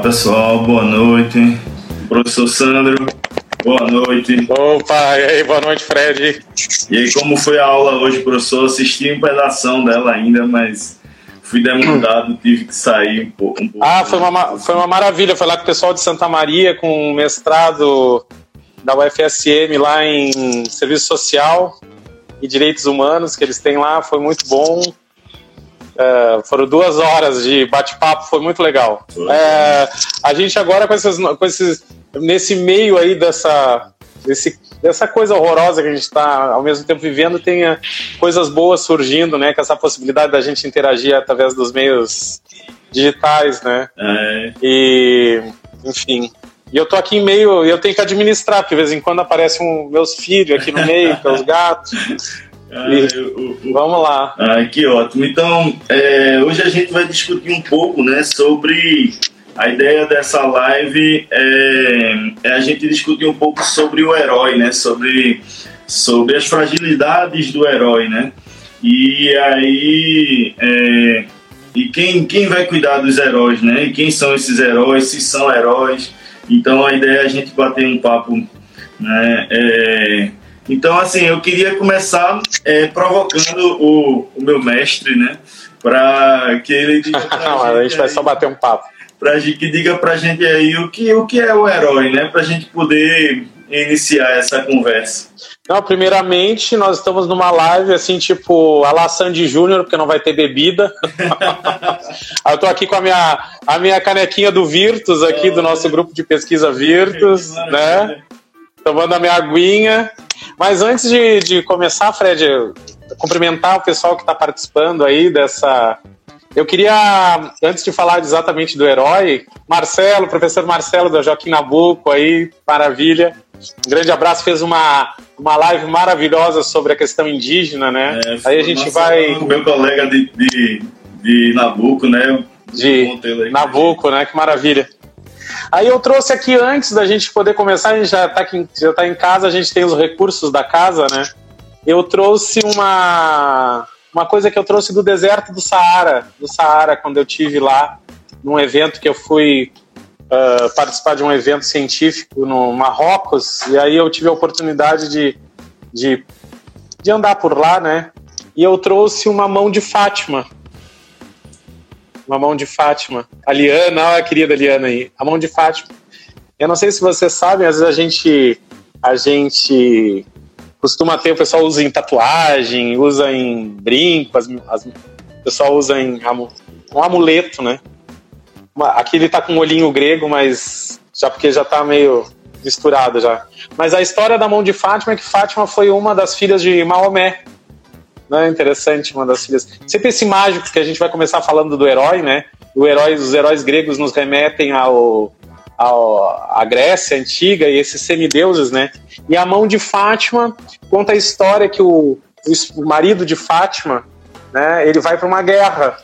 Olá pessoal, boa noite. Professor Sandro, boa noite. Opa, e aí, boa noite, Fred. E aí, como foi a aula hoje, professor? Assisti um pedaço dela ainda, mas fui demandado, tive que sair um pouco. Um pouco ah, foi uma, foi uma maravilha. Foi lá com o pessoal de Santa Maria, com mestrado da UFSM lá em Serviço Social e Direitos Humanos que eles têm lá. Foi muito bom. É, foram duas horas de bate-papo, foi muito legal. É, a gente agora com, essas, com esses, nesse meio aí dessa, desse, dessa coisa horrorosa que a gente está ao mesmo tempo vivendo, tem coisas boas surgindo, né? Com essa possibilidade da gente interagir através dos meios digitais, né? É. E, enfim. E eu tô aqui em meio, eu tenho que administrar, porque de vez em quando aparecem um, meus filhos aqui no meio, com os gatos. Ah, vamos lá. Ah, que ótimo. Então, é, hoje a gente vai discutir um pouco né, sobre a ideia dessa live é, é, a gente discutir um pouco sobre o herói, né? Sobre, sobre as fragilidades do herói, né? E aí é, e quem, quem vai cuidar dos heróis, né? E quem são esses heróis? Se são heróis? Então a ideia é a gente bater um papo, né? É, então, assim, eu queria começar é, provocando o, o, meu mestre, né? Para que ele diga. a gente vai só bater um papo. Pra, que diga pra gente aí o que, o que é o herói, né? Pra gente poder iniciar essa conversa. Não, primeiramente, nós estamos numa live assim, tipo, a La Sandy Júnior, porque não vai ter bebida. eu tô aqui com a minha, a minha canequinha do Virtus aqui, do nosso grupo de pesquisa Virtus, né? Tomando a minha aguinha. Mas antes de, de começar, Fred, cumprimentar o pessoal que está participando aí dessa. Eu queria, antes de falar exatamente do herói, Marcelo, professor Marcelo da Joaquim Nabuco aí, maravilha. Um grande abraço, fez uma, uma live maravilhosa sobre a questão indígena, né? É, aí a gente vai. Meu colega de, de, de Nabuco, né? De Nabuco, né? Que maravilha. Aí eu trouxe aqui antes da gente poder começar, a gente já está já tá em casa, a gente tem os recursos da casa, né? Eu trouxe uma uma coisa que eu trouxe do deserto do Saara, do Saara, quando eu tive lá num evento que eu fui uh, participar de um evento científico no Marrocos, e aí eu tive a oportunidade de, de, de andar por lá, né? E eu trouxe uma mão de Fátima, uma mão de Fátima. A Liana, olha a querida Liana aí, a mão de Fátima. Eu não sei se vocês sabem, às vezes a gente, a gente costuma ter, o pessoal usa em tatuagem, usa em brinco, as, as, o pessoal usa em um amuleto, né? Aqui ele tá com um olhinho grego, mas já porque já tá meio misturado já. Mas a história da mão de Fátima é que Fátima foi uma das filhas de Maomé, né? Interessante, uma das filhas. Sempre esse mágico que a gente vai começar falando do herói, né? O herói, os heróis gregos nos remetem ao, à Grécia antiga e esses semideuses, né? E a mão de Fátima conta a história que o, o marido de Fátima, né? Ele vai para uma guerra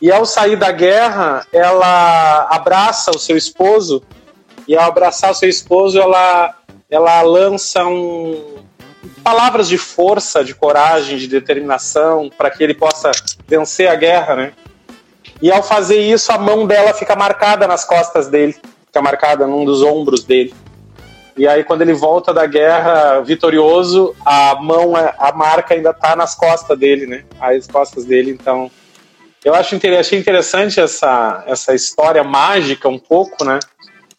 e ao sair da guerra, ela abraça o seu esposo e ao abraçar o seu esposo, ela ela lança um, palavras de força, de coragem, de determinação, para que ele possa vencer a guerra, né? E ao fazer isso, a mão dela fica marcada nas costas dele, fica marcada num dos ombros dele. E aí, quando ele volta da guerra vitorioso, a mão, a marca ainda tá nas costas dele, né? As costas dele. Então, eu acho achei interessante essa, essa história mágica um pouco, né?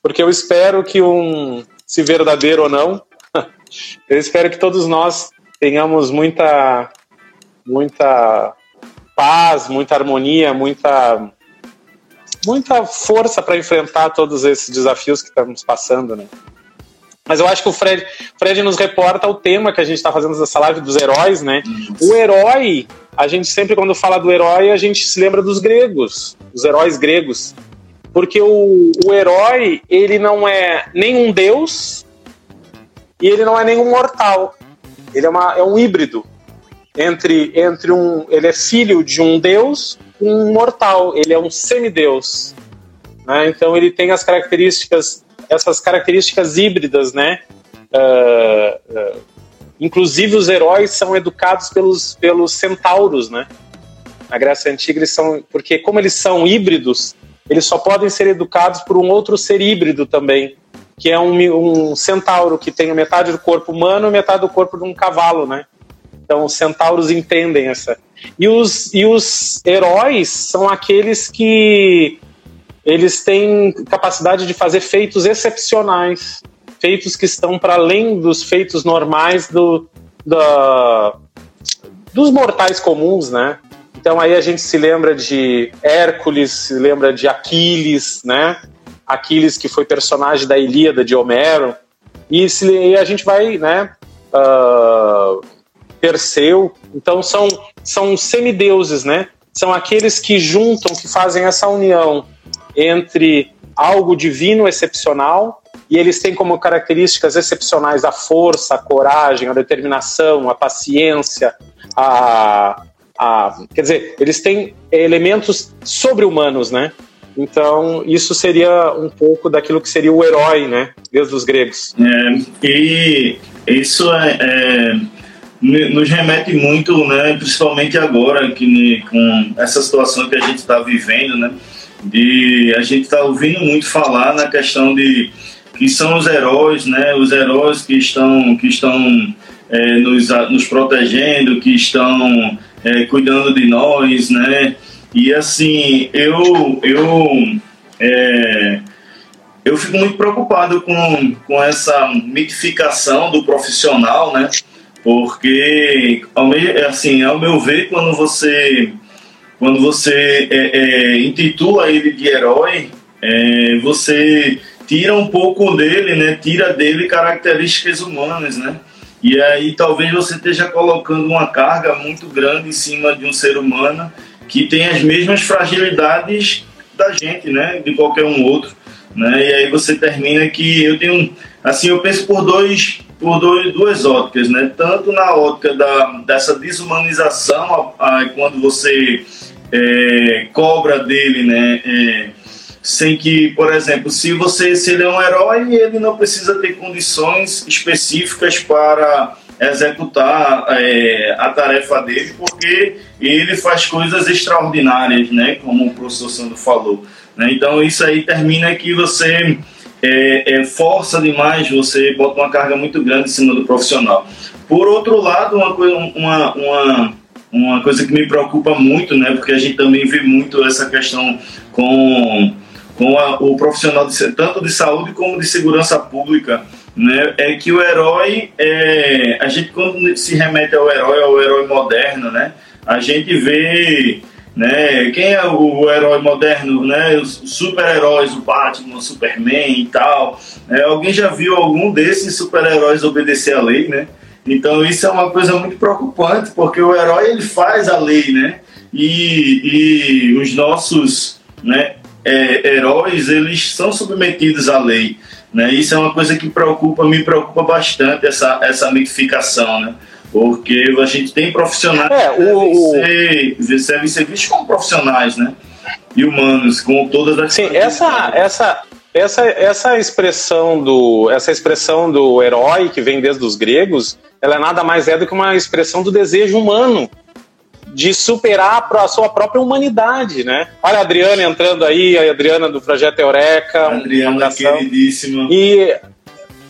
Porque eu espero que um, se verdadeiro ou não, eu espero que todos nós tenhamos muita, muita paz, muita harmonia, muita, muita força para enfrentar todos esses desafios que estamos passando, né? Mas eu acho que o Fred, Fred nos reporta o tema que a gente está fazendo nessa live dos heróis, né? O herói, a gente sempre quando fala do herói, a gente se lembra dos gregos, dos heróis gregos. Porque o, o herói, ele não é nem um deus, e ele não é nenhum mortal. Ele é, uma, é um híbrido entre, entre um. Ele é filho de um deus com um mortal. Ele é um semideus. Né? Então ele tem as características, essas características híbridas, né? Uh, uh, inclusive os heróis são educados pelos, pelos centauros, né? Na Grécia Antiga eles são, porque como eles são híbridos, eles só podem ser educados por um outro ser híbrido também, que é um, um centauro que tem metade do corpo humano e metade do corpo de um cavalo, né? Então, os centauros entendem essa. E os, e os heróis são aqueles que eles têm capacidade de fazer feitos excepcionais, feitos que estão para além dos feitos normais do, da, dos mortais comuns, né? Então aí a gente se lembra de Hércules, se lembra de Aquiles, né? Aquiles que foi personagem da Ilíada de Homero e, se, e a gente vai, né? Uh, Perseu. Então são são semideuses, né? São aqueles que juntam, que fazem essa união entre algo divino excepcional e eles têm como características excepcionais a força, a coragem, a determinação, a paciência, a, a quer dizer, eles têm elementos sobre-humanos, né? Então, isso seria um pouco daquilo que seria o herói, né? Desde os gregos. É, e isso é, é, nos remete muito, né? Principalmente agora, que, com essa situação que a gente está vivendo, né? De, a gente está ouvindo muito falar na questão de que são os heróis, né? Os heróis que estão, que estão é, nos, nos protegendo, que estão é, cuidando de nós, né? E assim, eu, eu, é, eu fico muito preocupado com, com essa mitificação do profissional, né? Porque, ao meu, assim, ao meu ver, quando você, quando você é, é, intitula ele de herói, é, você tira um pouco dele, né? Tira dele características humanas, né? E aí talvez você esteja colocando uma carga muito grande em cima de um ser humano que tem as mesmas fragilidades da gente, né? De qualquer um outro, né? E aí você termina que eu tenho, assim, eu penso por dois, por dois, duas óticas, né? Tanto na ótica da dessa desumanização, a, a, quando você é, cobra dele, né? É, sem que, por exemplo, se você se ele é um herói, ele não precisa ter condições específicas para executar é, a tarefa dele, porque ele faz coisas extraordinárias, né? Como o professor Sandro falou. Né? Então isso aí termina que você é, é, força demais, você bota uma carga muito grande em cima do profissional. Por outro lado, uma coisa, uma, uma, uma coisa que me preocupa muito, né? Porque a gente também vê muito essa questão com com a, o profissional de, tanto de saúde como de segurança pública, né, é que o herói, é, a gente quando se remete ao herói, ao herói moderno, né, a gente vê, né, quem é o, o herói moderno, né, os super-heróis, o Batman, o Superman e tal, né, alguém já viu algum desses super-heróis obedecer à lei, né? Então isso é uma coisa muito preocupante, porque o herói ele faz a lei, né? E, e os nossos, né, é, heróis eles são submetidos à lei. Né? Isso é uma coisa que preocupa, me preocupa bastante essa, essa mitificação, né? Porque a gente tem profissionais é, que o, devem, ser, devem ser vistos como profissionais, né? E humanos, com todas as. Sim, essa, essa, essa, essa expressão do essa expressão do herói que vem desde os gregos, ela é nada mais é do que uma expressão do desejo humano de superar a sua própria humanidade, né? Olha a Adriana entrando aí, a Adriana do Projeto Eureka. Adriana, queridíssima. E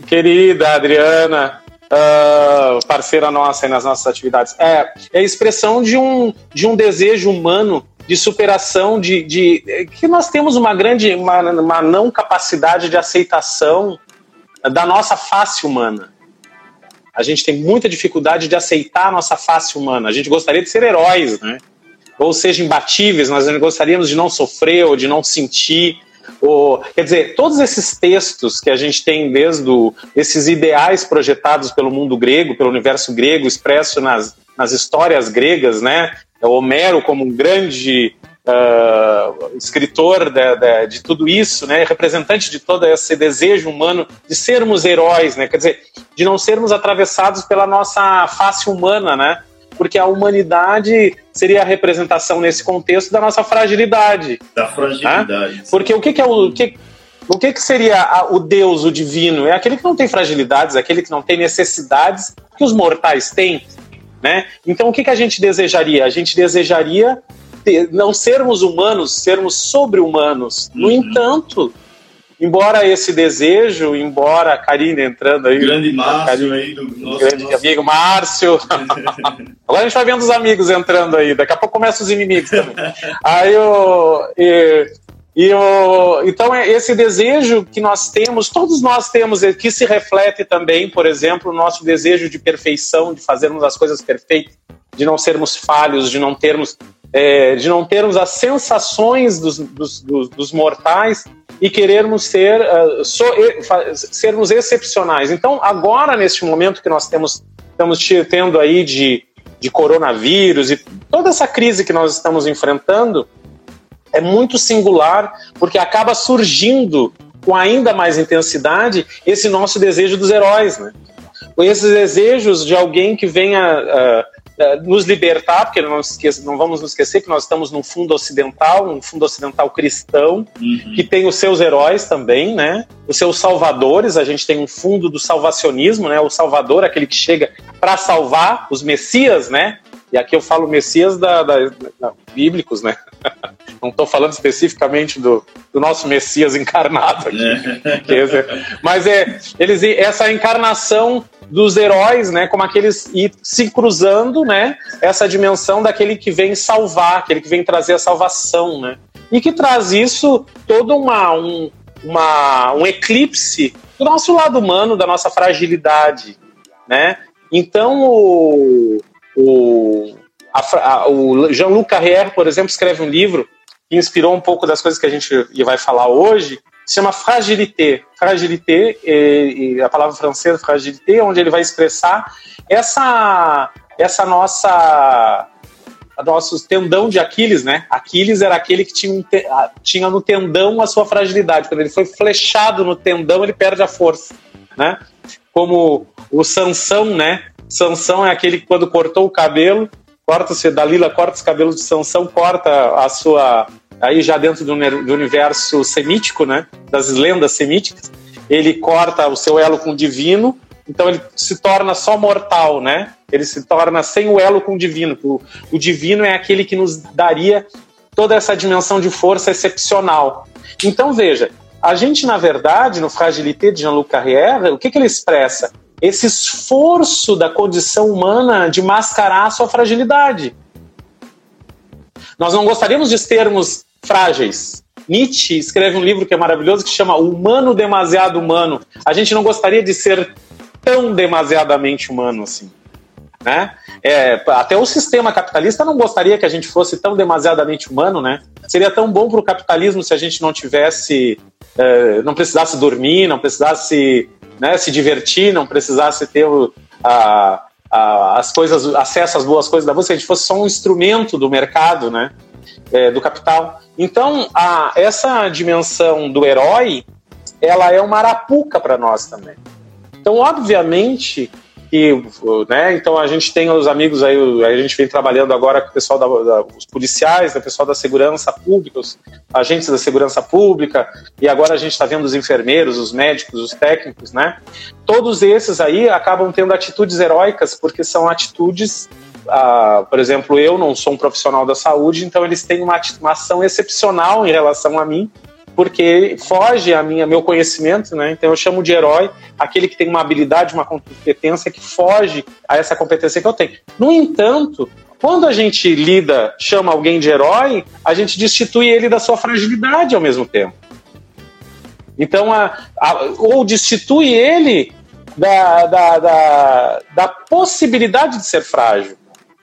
querida Adriana, uh, parceira nossa aí nas nossas atividades. É, é a expressão de um, de um desejo humano de superação, de, de que nós temos uma grande, uma, uma não capacidade de aceitação da nossa face humana. A gente tem muita dificuldade de aceitar a nossa face humana. A gente gostaria de ser heróis, né? Ou seja, imbatíveis, nós gostaríamos de não sofrer ou de não sentir. Ou, quer dizer, todos esses textos que a gente tem desde o, esses ideais projetados pelo mundo grego, pelo universo grego, expresso nas, nas histórias gregas, né? O Homero como um grande uh, escritor de, de, de, tudo isso, né, representante de todo esse desejo humano de sermos heróis, né, quer dizer, de não sermos atravessados pela nossa face humana, né, porque a humanidade seria a representação nesse contexto da nossa fragilidade. Da fragilidade. Né? Porque o que, que é o que, o que, que seria o Deus, o divino? É aquele que não tem fragilidades, é aquele que não tem necessidades que os mortais têm. Né? Então, o que, que a gente desejaria? A gente desejaria ter, não sermos humanos, sermos sobre-humanos. No uhum. entanto, embora esse desejo, embora a Karine entrando aí. Grande Márcio aí, do nosso, grande nosso... amigo Márcio. Agora a gente vai vendo os amigos entrando aí, daqui a pouco começam os inimigos também. aí eu. E, e o, então, é esse desejo que nós temos, todos nós temos, que se reflete também, por exemplo, o nosso desejo de perfeição, de fazermos as coisas perfeitas, de não sermos falhos, de não termos, é, de não termos as sensações dos, dos, dos, dos mortais e querermos ser, uh, so, sermos excepcionais. Então, agora, neste momento que nós temos, estamos tendo aí de, de coronavírus e toda essa crise que nós estamos enfrentando, é muito singular, porque acaba surgindo com ainda mais intensidade esse nosso desejo dos heróis, né? Esses desejos de alguém que venha uh, nos libertar, porque não, esqueça, não, vamos nos esquecer que nós estamos num fundo ocidental, um fundo ocidental cristão, uhum. que tem os seus heróis também, né? Os seus salvadores, a gente tem um fundo do salvacionismo, né? O salvador, aquele que chega para salvar, os messias, né? E aqui eu falo Messias da, da, da bíblicos, né? Não estou falando especificamente do, do, nosso Messias encarnado aqui. É. mas é eles, essa encarnação dos heróis, né? Como aqueles e se cruzando, né? Essa dimensão daquele que vem salvar, aquele que vem trazer a salvação, né? E que traz isso todo uma, um, uma, um eclipse do nosso lado humano, da nossa fragilidade, né? Então o, o, o Jean-Luc Carrière, por exemplo, escreve um livro que inspirou um pouco das coisas que a gente vai falar hoje, se chama Fragilité. Fragilité, e a palavra francesa fragilité, onde ele vai expressar essa, essa nossa nosso tendão de Aquiles, né? Aquiles era aquele que tinha, tinha no tendão a sua fragilidade. Quando ele foi flechado no tendão, ele perde a força, né? Como o Sansão, né? Sansão é aquele que quando cortou o cabelo, corta-se, Dalila corta os cabelos de Sansão, corta a sua, aí já dentro do, universo semítico, né, das lendas semíticas, ele corta o seu elo com o divino, então ele se torna só mortal, né? Ele se torna sem o elo com o divino. O, o divino é aquele que nos daria toda essa dimensão de força excepcional. Então veja, a gente na verdade no Fragilité de Jean-Luc Carrière, o que, que ele expressa? Esse esforço da condição humana de mascarar a sua fragilidade. Nós não gostaríamos de sermos frágeis. Nietzsche escreve um livro que é maravilhoso que chama Humano Demasiado Humano. A gente não gostaria de ser tão demasiadamente humano assim. Né? É, até o sistema capitalista não gostaria que a gente fosse tão demasiadamente humano, né? Seria tão bom para o capitalismo se a gente não tivesse, é, não precisasse dormir, não precisasse né, se divertir, não precisasse ter o, a, a, as coisas, acesso às boas coisas da música, a gente fosse só um instrumento do mercado, né, é, do capital. Então, a, essa dimensão do herói, ela é uma arapuca para nós também. Então, obviamente, que, né, então a gente tem os amigos aí, a gente vem trabalhando agora com o pessoal da, da os policiais, né, o pessoal da segurança pública, os agentes da segurança pública, e agora a gente está vendo os enfermeiros, os médicos, os técnicos, né? Todos esses aí acabam tendo atitudes heróicas, porque são atitudes ah, por exemplo, eu não sou um profissional da saúde, então eles têm uma, uma ação excepcional em relação a mim, porque foge a minha meu conhecimento, né? Então eu chamo de herói aquele que tem uma habilidade, uma competência que foge a essa competência que eu tenho. No entanto, quando a gente lida, chama alguém de herói, a gente destitui ele da sua fragilidade ao mesmo tempo. Então, a, a, ou destitui ele da, da, da, da possibilidade de ser frágil,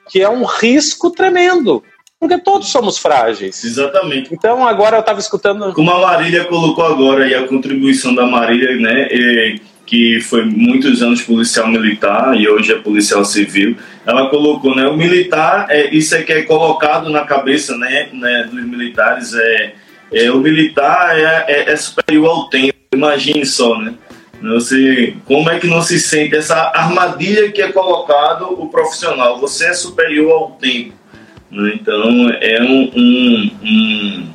que é um risco tremendo. Porque todos somos frágeis. Exatamente. Então agora eu estava escutando. Como a Marília colocou agora e a contribuição da Marília, né? E, que foi muitos anos policial militar e hoje é policial civil. Ela colocou, né? O militar, é, isso é que é colocado na cabeça, né? né dos militares é, é o militar é, é, é superior ao tempo. Imagine só, né? Você, como é que não se sente essa armadilha que é colocado o profissional? Você é superior ao tempo. Né? Então é um, um, um,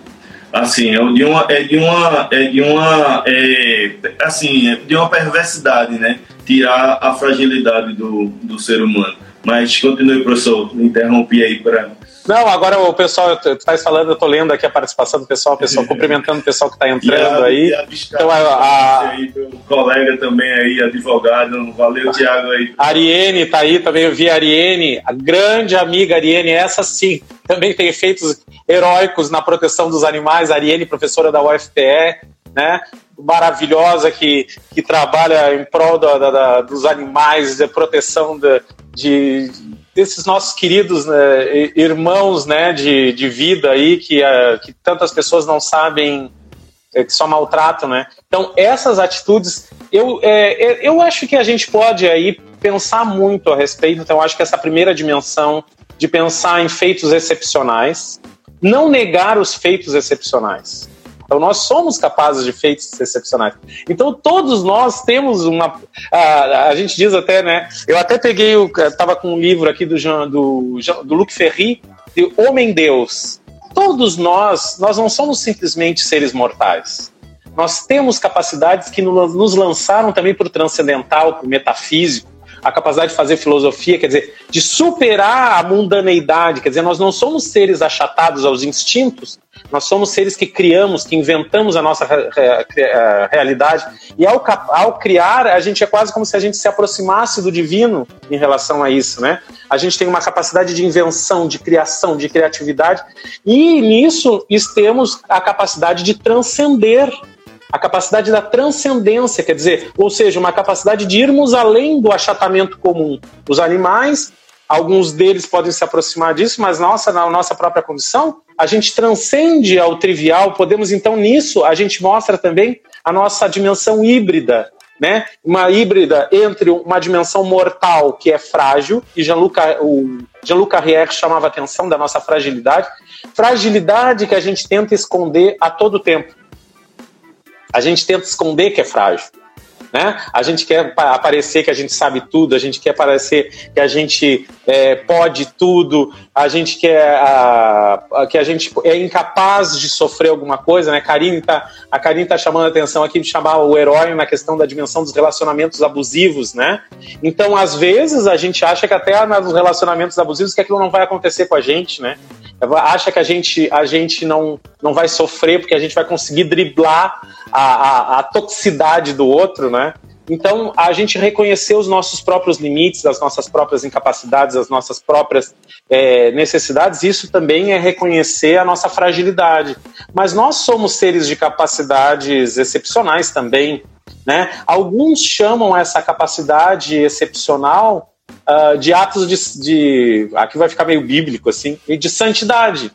assim é de uma é de uma é de uma é, assim é de uma perversidade, né? Tirar a fragilidade do, do ser humano. Mas continue, professor, interrompi aí para Não, agora o pessoal, tu estás falando, eu estou lendo aqui a participação do pessoal, o pessoal cumprimentando o pessoal que está entrando a, aí. A então, a, a, aí, colega também aí, advogado, valeu, Tiago aí. A Ariene está aí, também eu vi a Ariene, a grande amiga Ariene, essa sim, também tem efeitos heróicos na proteção dos animais, a Ariene, professora da UFPE, né? maravilhosa que, que trabalha em prol da, da, dos animais, de proteção de, de desses nossos queridos né, irmãos né, de, de vida aí que, uh, que tantas pessoas não sabem é, que só maltratam, né? Então essas atitudes, eu, é, eu acho que a gente pode aí pensar muito a respeito. Então acho que essa primeira dimensão de pensar em feitos excepcionais, não negar os feitos excepcionais. Então, nós somos capazes de feitos excepcionais. Então, todos nós temos uma. A, a gente diz até, né? Eu até peguei, estava com um livro aqui do, Jean, do, do Luc Ferry, de Homem Deus. Todos nós, nós não somos simplesmente seres mortais. Nós temos capacidades que nos lançaram também para o transcendental, para o metafísico, a capacidade de fazer filosofia, quer dizer, de superar a mundaneidade, quer dizer, nós não somos seres achatados aos instintos, nós somos seres que criamos, que inventamos a nossa realidade. E ao, ao, criar, a gente é quase como se a gente se aproximasse do divino em relação a isso, né? A gente tem uma capacidade de invenção, de criação, de criatividade, e nisso temos a capacidade de transcender a capacidade da transcendência, quer dizer, ou seja, uma capacidade de irmos além do achatamento comum. Os animais, alguns deles podem se aproximar disso, mas nossa, na nossa própria condição, a gente transcende ao trivial. Podemos então nisso a gente mostra também a nossa dimensão híbrida, né? Uma híbrida entre uma dimensão mortal que é frágil e Jean-Luc o Jean-Luc Carrière chamava atenção da nossa fragilidade, fragilidade que a gente tenta esconder a todo tempo. A gente tenta esconder que é frágil. Né? A gente quer aparecer que a gente sabe tudo, a gente quer parecer que a gente é, pode tudo, a gente quer a, a, que a gente é incapaz de sofrer alguma coisa, né? Karine tá, a Karine está chamando a atenção aqui de chamar o herói na questão da dimensão dos relacionamentos abusivos, né? Então, às vezes, a gente acha que até nos relacionamentos abusivos que aquilo não vai acontecer com a gente, né? acha que a gente, a gente não, não vai sofrer porque a gente vai conseguir driblar a, a, a toxicidade do outro, né? Então, a gente reconhecer os nossos próprios limites, as nossas próprias incapacidades, as nossas próprias é, necessidades, isso também é reconhecer a nossa fragilidade. Mas nós somos seres de capacidades excepcionais também. Né? Alguns chamam essa capacidade excepcional uh, de atos de, de, Aqui vai ficar meio bíblico, assim, de santidade.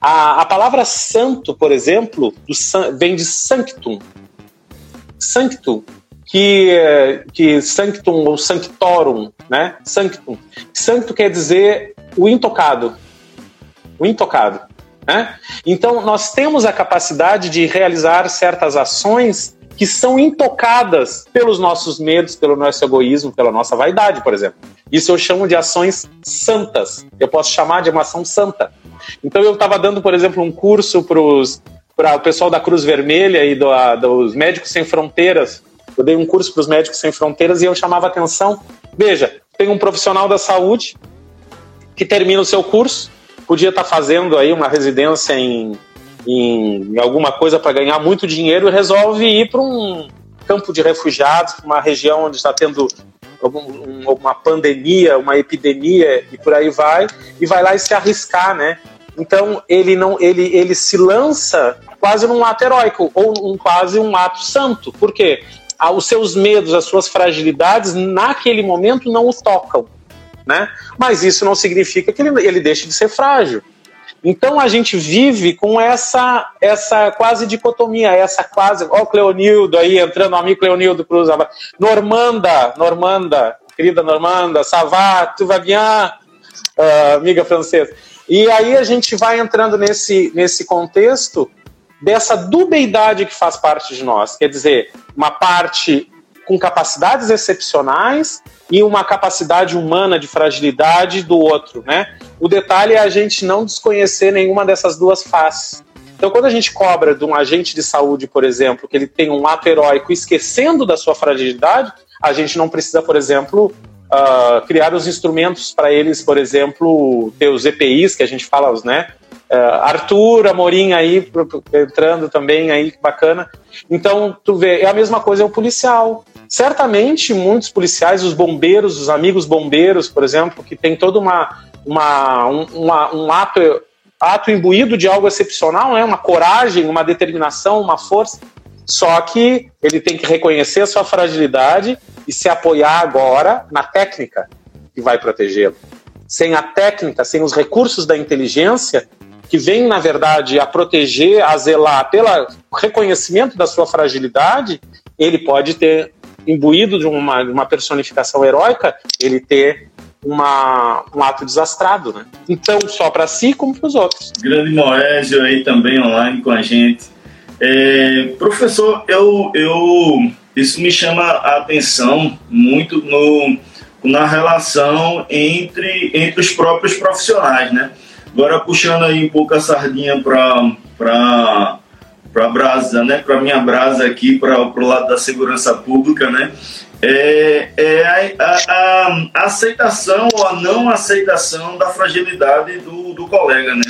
A, a palavra santo, por exemplo, do, vem de sanctum. Sanctum, que, que sanctum ou sanctorum, né? Sanctum. Sancto quer dizer o intocado. O intocado. Né? Então, nós temos a capacidade de realizar certas ações que são intocadas pelos nossos medos, pelo nosso egoísmo, pela nossa vaidade, por exemplo. Isso eu chamo de ações santas. Eu posso chamar de uma ação santa. Então eu estava dando, por exemplo, um curso para o pessoal da Cruz Vermelha e do, a, dos Médicos Sem Fronteiras. Eu dei um curso para os Médicos Sem Fronteiras e eu chamava atenção. Veja, tem um profissional da saúde que termina o seu curso, podia estar tá fazendo aí uma residência em em, em alguma coisa para ganhar muito dinheiro e resolve ir para um campo de refugiados, para uma região onde está tendo uma pandemia, uma epidemia e por aí vai, e vai lá e se arriscar, né? Então ele não, ele, ele se lança quase num ato heróico ou um, quase um ato santo. Por quê? Ah, os seus medos, as suas fragilidades, naquele momento não o tocam, né? Mas isso não significa que ele, ele deixe de ser frágil. Então a gente vive com essa essa quase dicotomia, essa quase. Ó, o Cleonildo aí entrando, amigo Cleonildo Cruz. Normanda, Normanda, querida Normanda, Savat, tu vai bien, uh, amiga francesa. E aí a gente vai entrando nesse, nesse contexto dessa dubeidade que faz parte de nós. Quer dizer, uma parte com capacidades excepcionais e uma capacidade humana de fragilidade do outro, né? O detalhe é a gente não desconhecer nenhuma dessas duas faces. Então, quando a gente cobra de um agente de saúde, por exemplo, que ele tem um ato heróico esquecendo da sua fragilidade, a gente não precisa, por exemplo, uh, criar os instrumentos para eles, por exemplo, ter os EPIs, que a gente fala, né? Uh, Arthur, Amorim aí entrando também aí, bacana. Então, tu vê, é a mesma coisa é o policial. Certamente, muitos policiais, os bombeiros, os amigos bombeiros, por exemplo, que tem todo uma, uma, um, uma, um ato, ato imbuído de algo excepcional, né? uma coragem, uma determinação, uma força. Só que ele tem que reconhecer a sua fragilidade e se apoiar agora na técnica que vai protegê-lo. Sem a técnica, sem os recursos da inteligência, que vem, na verdade, a proteger, a zelar pelo reconhecimento da sua fragilidade, ele pode ter, imbuído de uma, uma personificação heróica, ele ter uma, um ato desastrado, né? Então, só para si como para os outros. Grande Moésio aí também online com a gente. É, professor, eu, eu, isso me chama a atenção muito no, na relação entre, entre os próprios profissionais, né? Agora puxando aí um pouco a sardinha para para brasa, né? Para minha brasa aqui, para o lado da segurança pública, né? É, é a, a, a, aceitação ou a não aceitação da fragilidade do, do colega, né?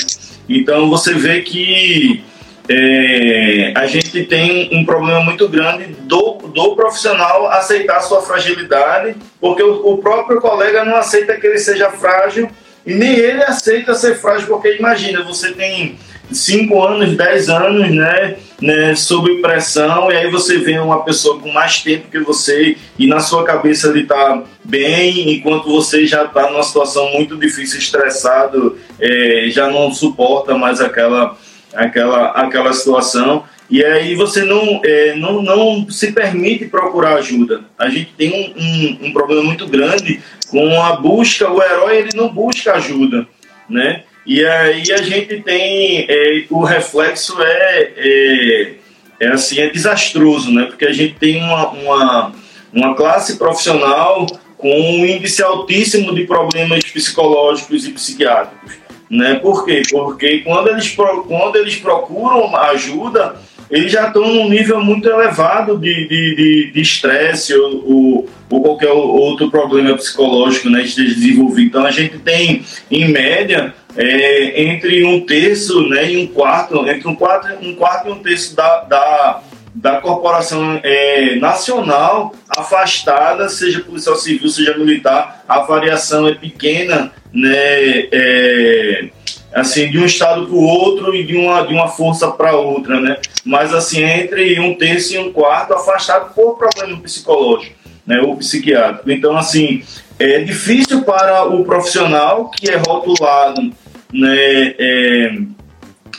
Então você vê que é, a gente tem um problema muito grande do, do profissional aceitar sua fragilidade, porque o, o próprio colega não aceita que ele seja frágil e nem ele aceita ser frágil, porque imagina, você tem 5 anos, 10 anos, né, né, sob pressão, e aí você vê uma pessoa com mais tempo que você e na sua cabeça ele está bem, enquanto você já está numa situação muito difícil, estressado, é, já não suporta mais aquela, aquela, aquela situação. E aí você não, é, não, não se permite procurar ajuda. A gente tem um, um, um problema muito grande com a busca, o herói ele não busca ajuda, né? E aí a gente tem é, o reflexo é, é, é, assim é desastroso, né? Porque a gente tem uma, uma, uma classe profissional com um índice altíssimo de problemas psicológicos e psiquiátricos, né? Por quê? Porque quando eles quando eles procuram ajuda eles já estão num nível muito elevado de estresse de, de, ou, ou, ou, qualquer outro problema psicológico né, desenvolvido. Então a gente tem, em média, é, entre um terço né, e um quarto, entre um quarto, um quarto e um terço da, da, da corporação é, nacional afastada, seja policial civil, seja militar, a variação é pequena, né? É, assim, de um estado para o outro e de uma, de uma força para outra, né? Mas, assim, entre um terço e um quarto afastado por problema psicológico, né? Ou psiquiátrico. Então, assim, é difícil para o profissional que é rotulado, né? É,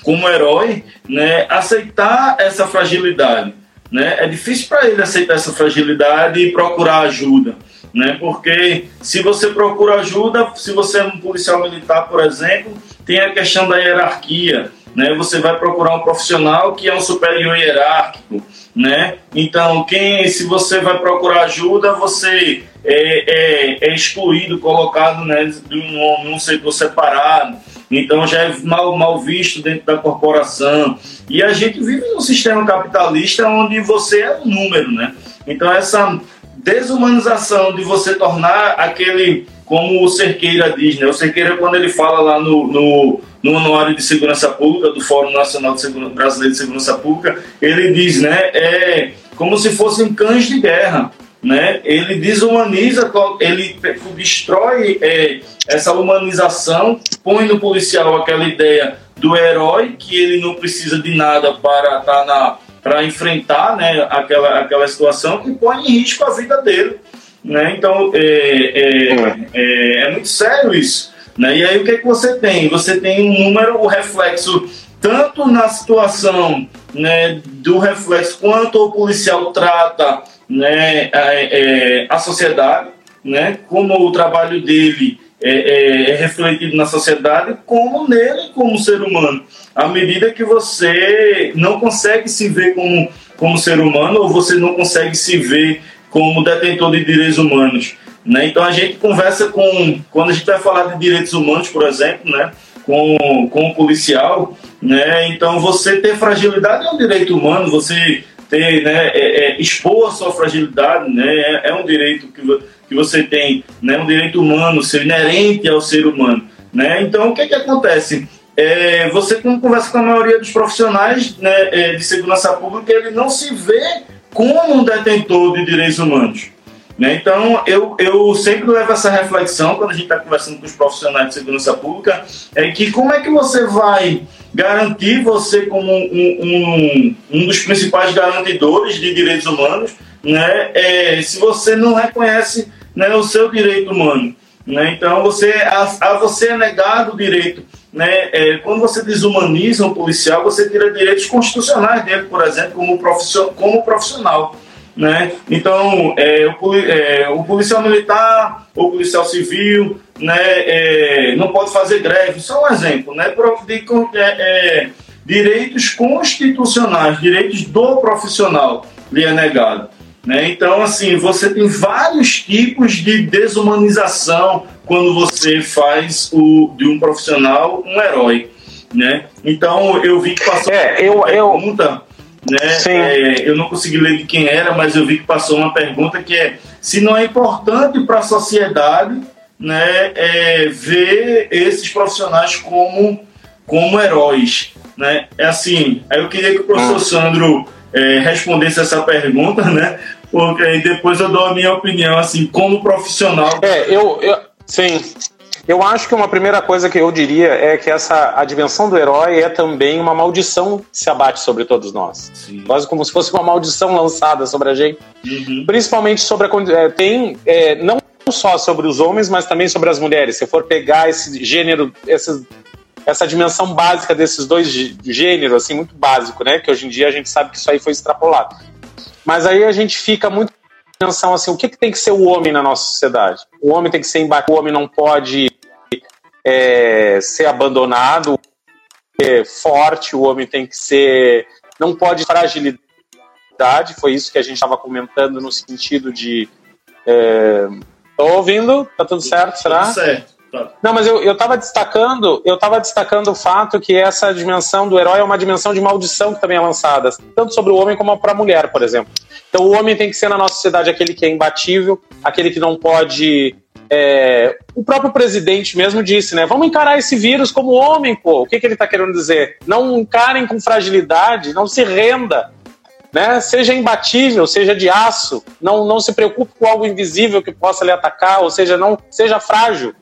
como herói, né? Aceitar essa fragilidade, né? É difícil para ele aceitar essa fragilidade e procurar ajuda. Né? Porque se você procura ajuda, se você é um policial militar, por exemplo, tem a questão da hierarquia, né? Você vai procurar um profissional que é um superior hierárquico, né? Então, quem, se você vai procurar ajuda, você é, é, é excluído, colocado né, num, num setor separado. Então já é mal, mal visto dentro da corporação. E a gente vive num sistema capitalista onde você é um número, né? Então essa desumanização de você tornar aquele como o Cerqueira diz, né? O Cerqueira, quando ele fala lá no, no, no Anuário de Segurança Pública, do Fórum Nacional de Brasileiro de Segurança Pública, ele diz, né? É como se fossem cães de guerra, né? Ele desumaniza, ele destrói é, essa humanização, põe no policial aquela ideia do herói, que ele não precisa de nada para estar tá na para enfrentar né, aquela, aquela situação e põe em risco a vida dele. Né? Então, é, é, é, é, muito sério isso. Né? E aí, o que, é que você tem? Você tem um número, o reflexo, tanto na situação né, do reflexo, quanto o policial trata né, a, é, a sociedade, né, como o trabalho dele é, é, é, refletido na sociedade, como nele, como ser humano. À medida que você não consegue se ver como, como ser humano, ou você não consegue se ver como detentor de direitos humanos. Né? Então a gente conversa com, quando a gente vai falar de direitos humanos, por exemplo, né? com, com o policial, né? então você ter fragilidade é um direito humano, você né, é, é, expor a sua fragilidade né, é, é um direito que, que você tem né, um direito humano, ser inerente ao ser humano. Né? Então, o que, que acontece? É, você, quando conversa com a maioria dos profissionais né, é, de segurança pública, ele não se vê como um detentor de direitos humanos. Né? Então, eu, eu sempre levo essa reflexão quando a gente está conversando com os profissionais de segurança pública, é que como é que você vai garantir você como um, um, um dos principais garantidores de direitos humanos, né, é, se você não reconhece né, o seu direito humano. Né? Então, você, a, a você é negado o direito. Né? É, quando você desumaniza um policial, você tira direitos constitucionais dele, por exemplo, como profissional. Como profissional né? Então, é, o, é, o, policial militar ou policial civil né, é, não pode fazer greve, só um exemplo, né? De, é, é, direitos constitucionais, direitos do profissional lhe é negado. Né? Então, assim, você tem vários tipos de desumanização quando você faz o, de um profissional um herói. Né? Então, eu vi que passou é, eu, pergunta... Eu né? É, eu não consegui ler de quem era, mas eu vi que passou uma pergunta que é se não é importante para a sociedade né, é, ver esses profissionais como, como heróis. Né? É assim, aí eu queria que o professor ah. Sandro é, respondesse essa pergunta, né? Porque aí depois eu dou a minha opinião, assim, como profissional. É, eu, eu sim. Eu acho que uma primeira coisa que eu diria é que essa a dimensão do herói é também uma maldição que se abate sobre todos nós. Sim. Quase como se fosse uma maldição lançada sobre a gente. Uhum. Principalmente sobre a é, tem é, não só sobre os homens, mas também sobre as mulheres. Se for pegar esse gênero, essa dimensão básica desses dois gêneros, assim, muito básico, né? Que hoje em dia a gente sabe que isso aí foi extrapolado. Mas aí a gente fica muito atenção assim, o que, que tem que ser o homem na nossa sociedade? O homem tem que ser embatido, o homem não pode é, ser abandonado, é forte, o homem tem que ser. não pode fragilidade, foi isso que a gente estava comentando no sentido de. É, tô ouvindo? Tá tudo certo, será? Tudo certo. Não, mas eu estava destacando, eu estava destacando o fato que essa dimensão do herói é uma dimensão de maldição que também é lançada, tanto sobre o homem como para a mulher, por exemplo. Então, o homem tem que ser na nossa sociedade aquele que é imbatível, aquele que não pode é, o próprio presidente mesmo disse, né? Vamos encarar esse vírus como homem, pô. O que, que ele está querendo dizer? Não encarem com fragilidade, não se renda. Né? Seja imbatível, seja de aço, não, não se preocupe com algo invisível que possa lhe atacar, ou seja, não seja frágil.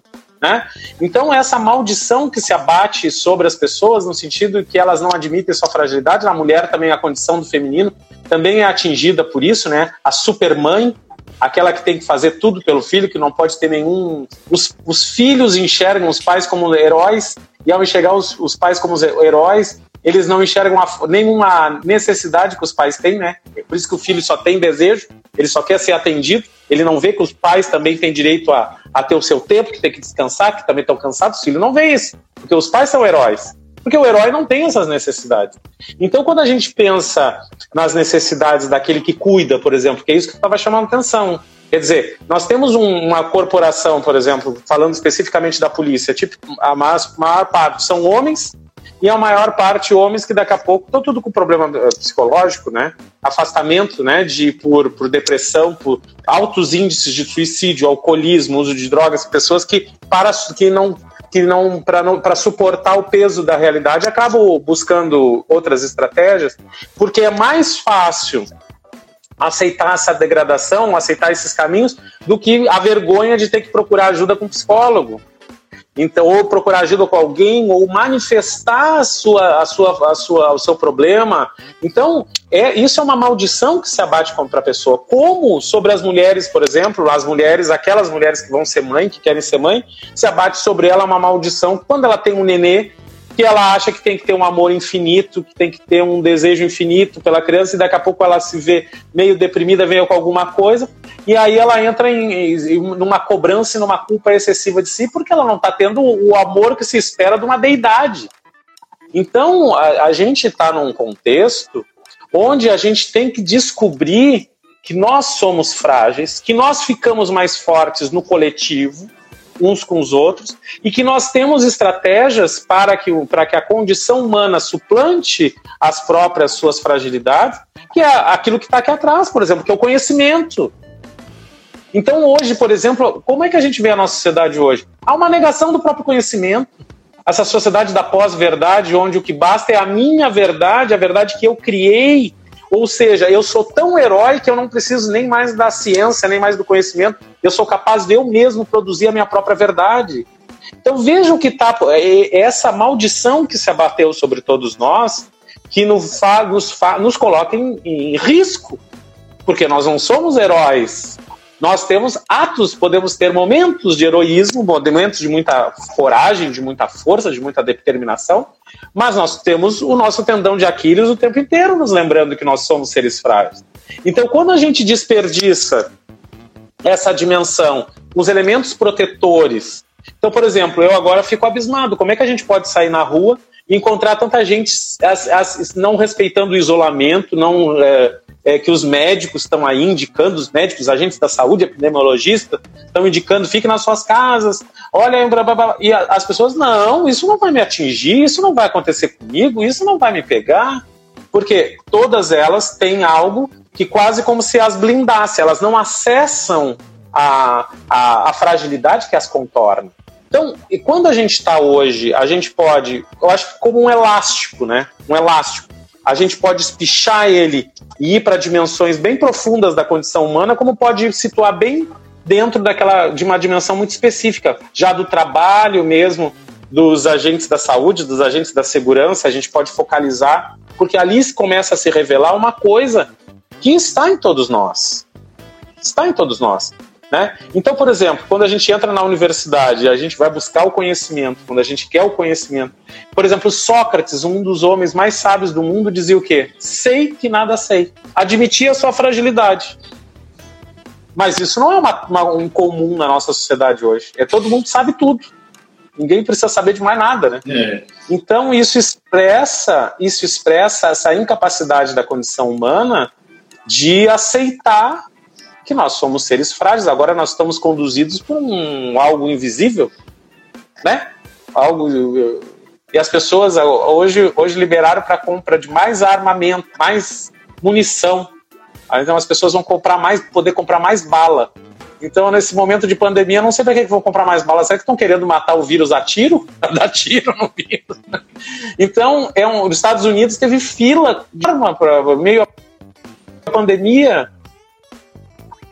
Né? Então, essa maldição que se abate sobre as pessoas, no sentido que elas não admitem sua fragilidade, na mulher também a condição do feminino também é atingida por isso, né? A supermãe, aquela que tem que fazer tudo pelo filho, que não pode ter nenhum. Os, os filhos enxergam os pais como heróis, e ao enxergar os, os pais como heróis, eles não enxergam a, nenhuma necessidade que os pais têm, né? Por isso que o filho só tem desejo, ele só quer ser atendido, ele não vê que os pais também têm direito a, a ter o seu tempo, que tem que descansar, que também estão cansados, o filho não vê isso, porque os pais são heróis. Porque o herói não tem essas necessidades. Então, quando a gente pensa nas necessidades daquele que cuida, por exemplo, que é isso que estava chamando atenção. Quer dizer, nós temos um, uma corporação, por exemplo, falando especificamente da polícia, tipo, a maior, maior parte são homens e a maior parte homens que daqui a pouco estão tudo com problema eh, psicológico, né? Afastamento, né? De por, por depressão, por altos índices de suicídio, alcoolismo, uso de drogas, pessoas que para que não que não para suportar o peso da realidade acabam buscando outras estratégias, porque é mais fácil aceitar essa degradação, aceitar esses caminhos, do que a vergonha de ter que procurar ajuda com um psicólogo. Então, ou procurar ajuda com alguém, ou manifestar a sua, a sua, a sua, o seu problema. Então, é, isso é uma maldição que se abate contra a pessoa. Como sobre as mulheres, por exemplo, as mulheres, aquelas mulheres que vão ser mãe, que querem ser mãe, se abate sobre ela uma maldição quando ela tem um nenê que ela acha que tem que ter um amor infinito, que tem que ter um desejo infinito pela criança, e daqui a pouco ela se vê meio deprimida, veio com alguma coisa, e aí ela entra em, em numa cobrança e numa culpa excessiva de si, porque ela não está tendo o amor que se espera de uma deidade. Então, a, a gente está num contexto onde a gente tem que descobrir que nós somos frágeis, que nós ficamos mais fortes no coletivo, uns com os outros e que nós temos estratégias para que, para que a condição humana suplante as próprias suas fragilidades, que é aquilo que está aqui atrás, por exemplo, que é o conhecimento. Então, hoje, por exemplo, como é que a gente vê a nossa sociedade hoje? Há uma negação do próprio conhecimento. Essa sociedade da pós-verdade, onde o que basta é a minha verdade, a verdade que eu criei. Ou seja, eu sou tão herói que eu não preciso nem mais da ciência, nem mais do conhecimento. Eu sou capaz de eu mesmo produzir a minha própria verdade. Então vejam que tá é, é essa maldição que se abateu sobre todos nós, que nos, nos, nos coloca em, em risco, porque nós não somos heróis, nós temos atos, podemos ter momentos de heroísmo, momentos de muita coragem, de muita força, de muita determinação, mas nós temos o nosso tendão de Aquiles o tempo inteiro nos lembrando que nós somos seres frágeis. Então, quando a gente desperdiça essa dimensão, os elementos protetores. Então, por exemplo, eu agora fico abismado. Como é que a gente pode sair na rua e encontrar tanta gente as, as, não respeitando o isolamento, não é, é, que os médicos estão aí indicando, os médicos, agentes da saúde, epidemiologistas, estão indicando, fique nas suas casas, olha, blá, blá, blá. e as pessoas, não, isso não vai me atingir, isso não vai acontecer comigo, isso não vai me pegar, porque todas elas têm algo que quase como se as blindasse, elas não acessam a, a, a fragilidade que as contorna. Então, e quando a gente está hoje, a gente pode, eu acho que como um elástico, né? Um elástico a gente pode espichar ele e ir para dimensões bem profundas da condição humana, como pode situar bem dentro daquela de uma dimensão muito específica, já do trabalho mesmo dos agentes da saúde, dos agentes da segurança, a gente pode focalizar, porque ali começa a se revelar uma coisa que está em todos nós. Está em todos nós. Né? Então, por exemplo, quando a gente entra na universidade, a gente vai buscar o conhecimento, quando a gente quer o conhecimento. Por exemplo, Sócrates, um dos homens mais sábios do mundo, dizia o quê? Sei que nada sei. Admitia a sua fragilidade. Mas isso não é uma, uma, um comum na nossa sociedade hoje. É todo mundo sabe tudo. Ninguém precisa saber de mais nada, né? É. Então isso expressa, isso expressa essa incapacidade da condição humana de aceitar que nós somos seres frágeis, agora nós estamos conduzidos por um algo invisível, né? Algo e as pessoas hoje, hoje liberaram para compra de mais armamento, mais munição. Então as pessoas vão comprar mais, poder comprar mais bala. Então, nesse momento de pandemia, não sei para que, que vão comprar mais bala. Será que estão querendo matar o vírus a tiro? Dar tiro no vírus. Então, é um, os Estados Unidos teve fila de arma para meio a pandemia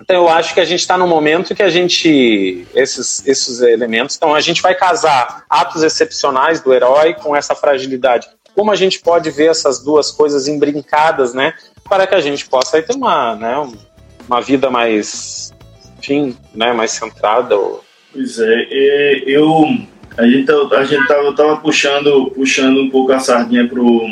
então, eu acho que a gente está num momento que a gente, esses, esses elementos, então a gente vai casar atos excepcionais do herói com essa fragilidade. Como a gente pode ver essas duas coisas embrincadas, né? Para que a gente possa ter uma, né, uma vida mais, enfim, né, mais centrada. Pois é, eu, a gente, tá, a gente tava, tava puxando, puxando um pouco a sardinha pro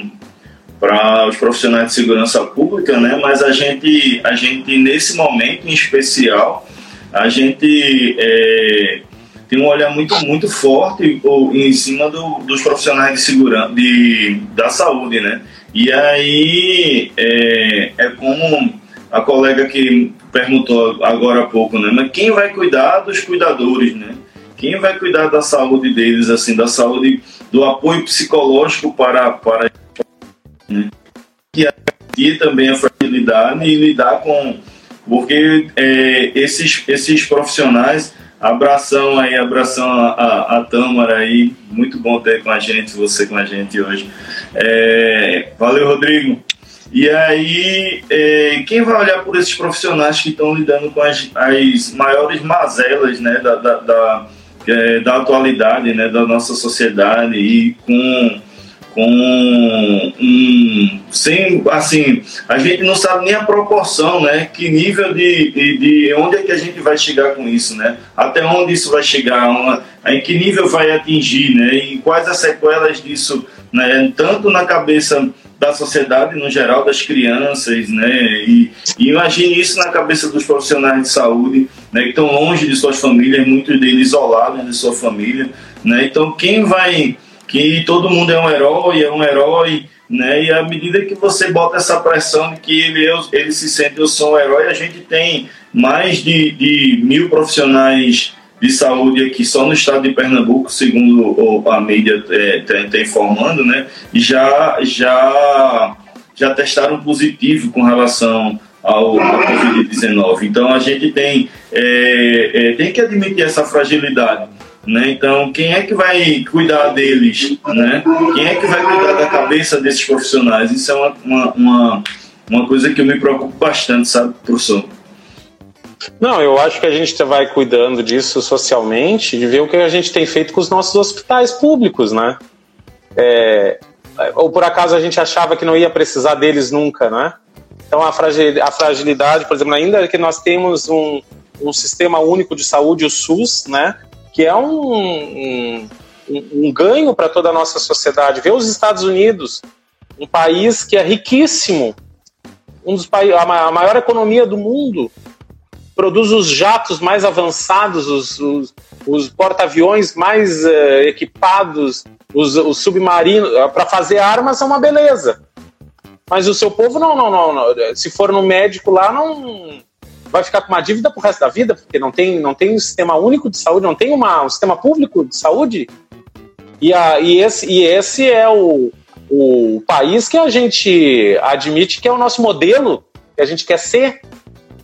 para os profissionais de segurança pública, né? Mas a gente, a gente nesse momento em especial, a gente é, tem um olhar muito, muito forte em cima do, dos profissionais de segurança, de, da saúde, né? E aí é, é como a colega que perguntou agora há pouco, né? Mas quem vai cuidar dos cuidadores, né? Quem vai cuidar da saúde deles, assim, da saúde, do apoio psicológico para, para E também a fragilidade e lidar com. Porque é, esses, esses profissionais, abração aí, abração a, a, a Tâmara aí, muito bom ter com a gente, você com a gente hoje. É, valeu, Rodrigo. E aí, é, quem vai olhar por esses profissionais que estão lidando com as, as maiores mazelas né, da, da, da, é, da atualidade né, da nossa sociedade e com com um, sem assim a gente não sabe nem a proporção né? Que nível de, de, de, onde é que a gente vai chegar com isso né? Até onde isso vai chegar? Uma, em que nível vai atingir né? E quais as sequelas disso né? Tanto na cabeça da sociedade no geral das crianças né? E, e imagine isso na cabeça dos profissionais de saúde né? Que estão longe de suas famílias muitos deles isolados de sua família né? Então quem vai que todo mundo é um herói, é um herói, né? E à medida que você bota essa pressão de que ele, ele se sente eu sou um herói, a gente tem mais de, de mil profissionais de saúde aqui só no estado de Pernambuco, segundo a mídia está é, informando, né? Já, já, já testaram positivo com relação ao, ao Covid-19. Então a gente tem, é, é, tem que admitir essa fragilidade. Né? Então, quem é que vai cuidar deles? Né? Quem é que vai cuidar da cabeça desses profissionais? Isso é uma, uma, uma, uma coisa que eu me preocupo bastante, sabe, professor? Não, eu acho que a gente vai cuidando disso socialmente, de ver o que a gente tem feito com os nossos hospitais públicos, né? É, ou por acaso a gente achava que não ia precisar deles nunca, né? Então a fragilidade, por exemplo, ainda que nós temos um, um sistema único de saúde, o SUS, né? Que é um, um, um ganho para toda a nossa sociedade. Ver os Estados Unidos, um país que é riquíssimo, um dos a maior economia do mundo, produz os jatos mais avançados, os, os, os porta-aviões mais uh, equipados, os, os submarinos. Uh, Para fazer armas é uma beleza. Mas o seu povo não, não, não, não, Se for no médico lá, não vai ficar com uma dívida pro resto da vida, porque não tem, não tem um sistema único de saúde, não tem uma, um sistema público de saúde. E, a, e, esse, e esse é o, o país que a gente admite que é o nosso modelo, que a gente quer ser.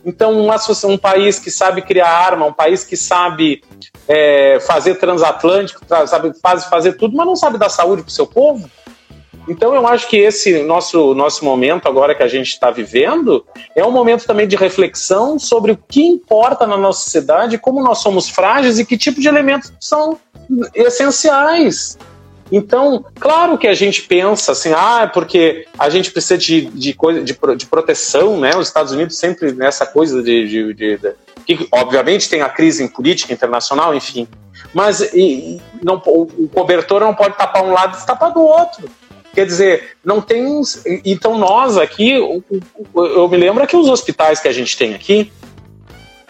Então, uma, um país que sabe criar arma, um país que sabe é, fazer transatlântico, sabe faz, fazer tudo, mas não sabe dar saúde para o seu povo. Então, eu acho que esse nosso, nosso momento agora que a gente está vivendo é um momento também de reflexão sobre o que importa na nossa sociedade, como nós somos frágeis e que tipo de elementos são essenciais. Então, claro que a gente pensa assim, ah, é porque a gente precisa de, de, coisa, de, de proteção, né? Os Estados Unidos sempre nessa coisa de, de, de, de que obviamente tem a crise em política internacional, enfim. Mas e, não, o cobertor não pode tapar um lado e tapar do outro. Quer dizer, não tem. Então, nós aqui, eu me lembro que os hospitais que a gente tem aqui,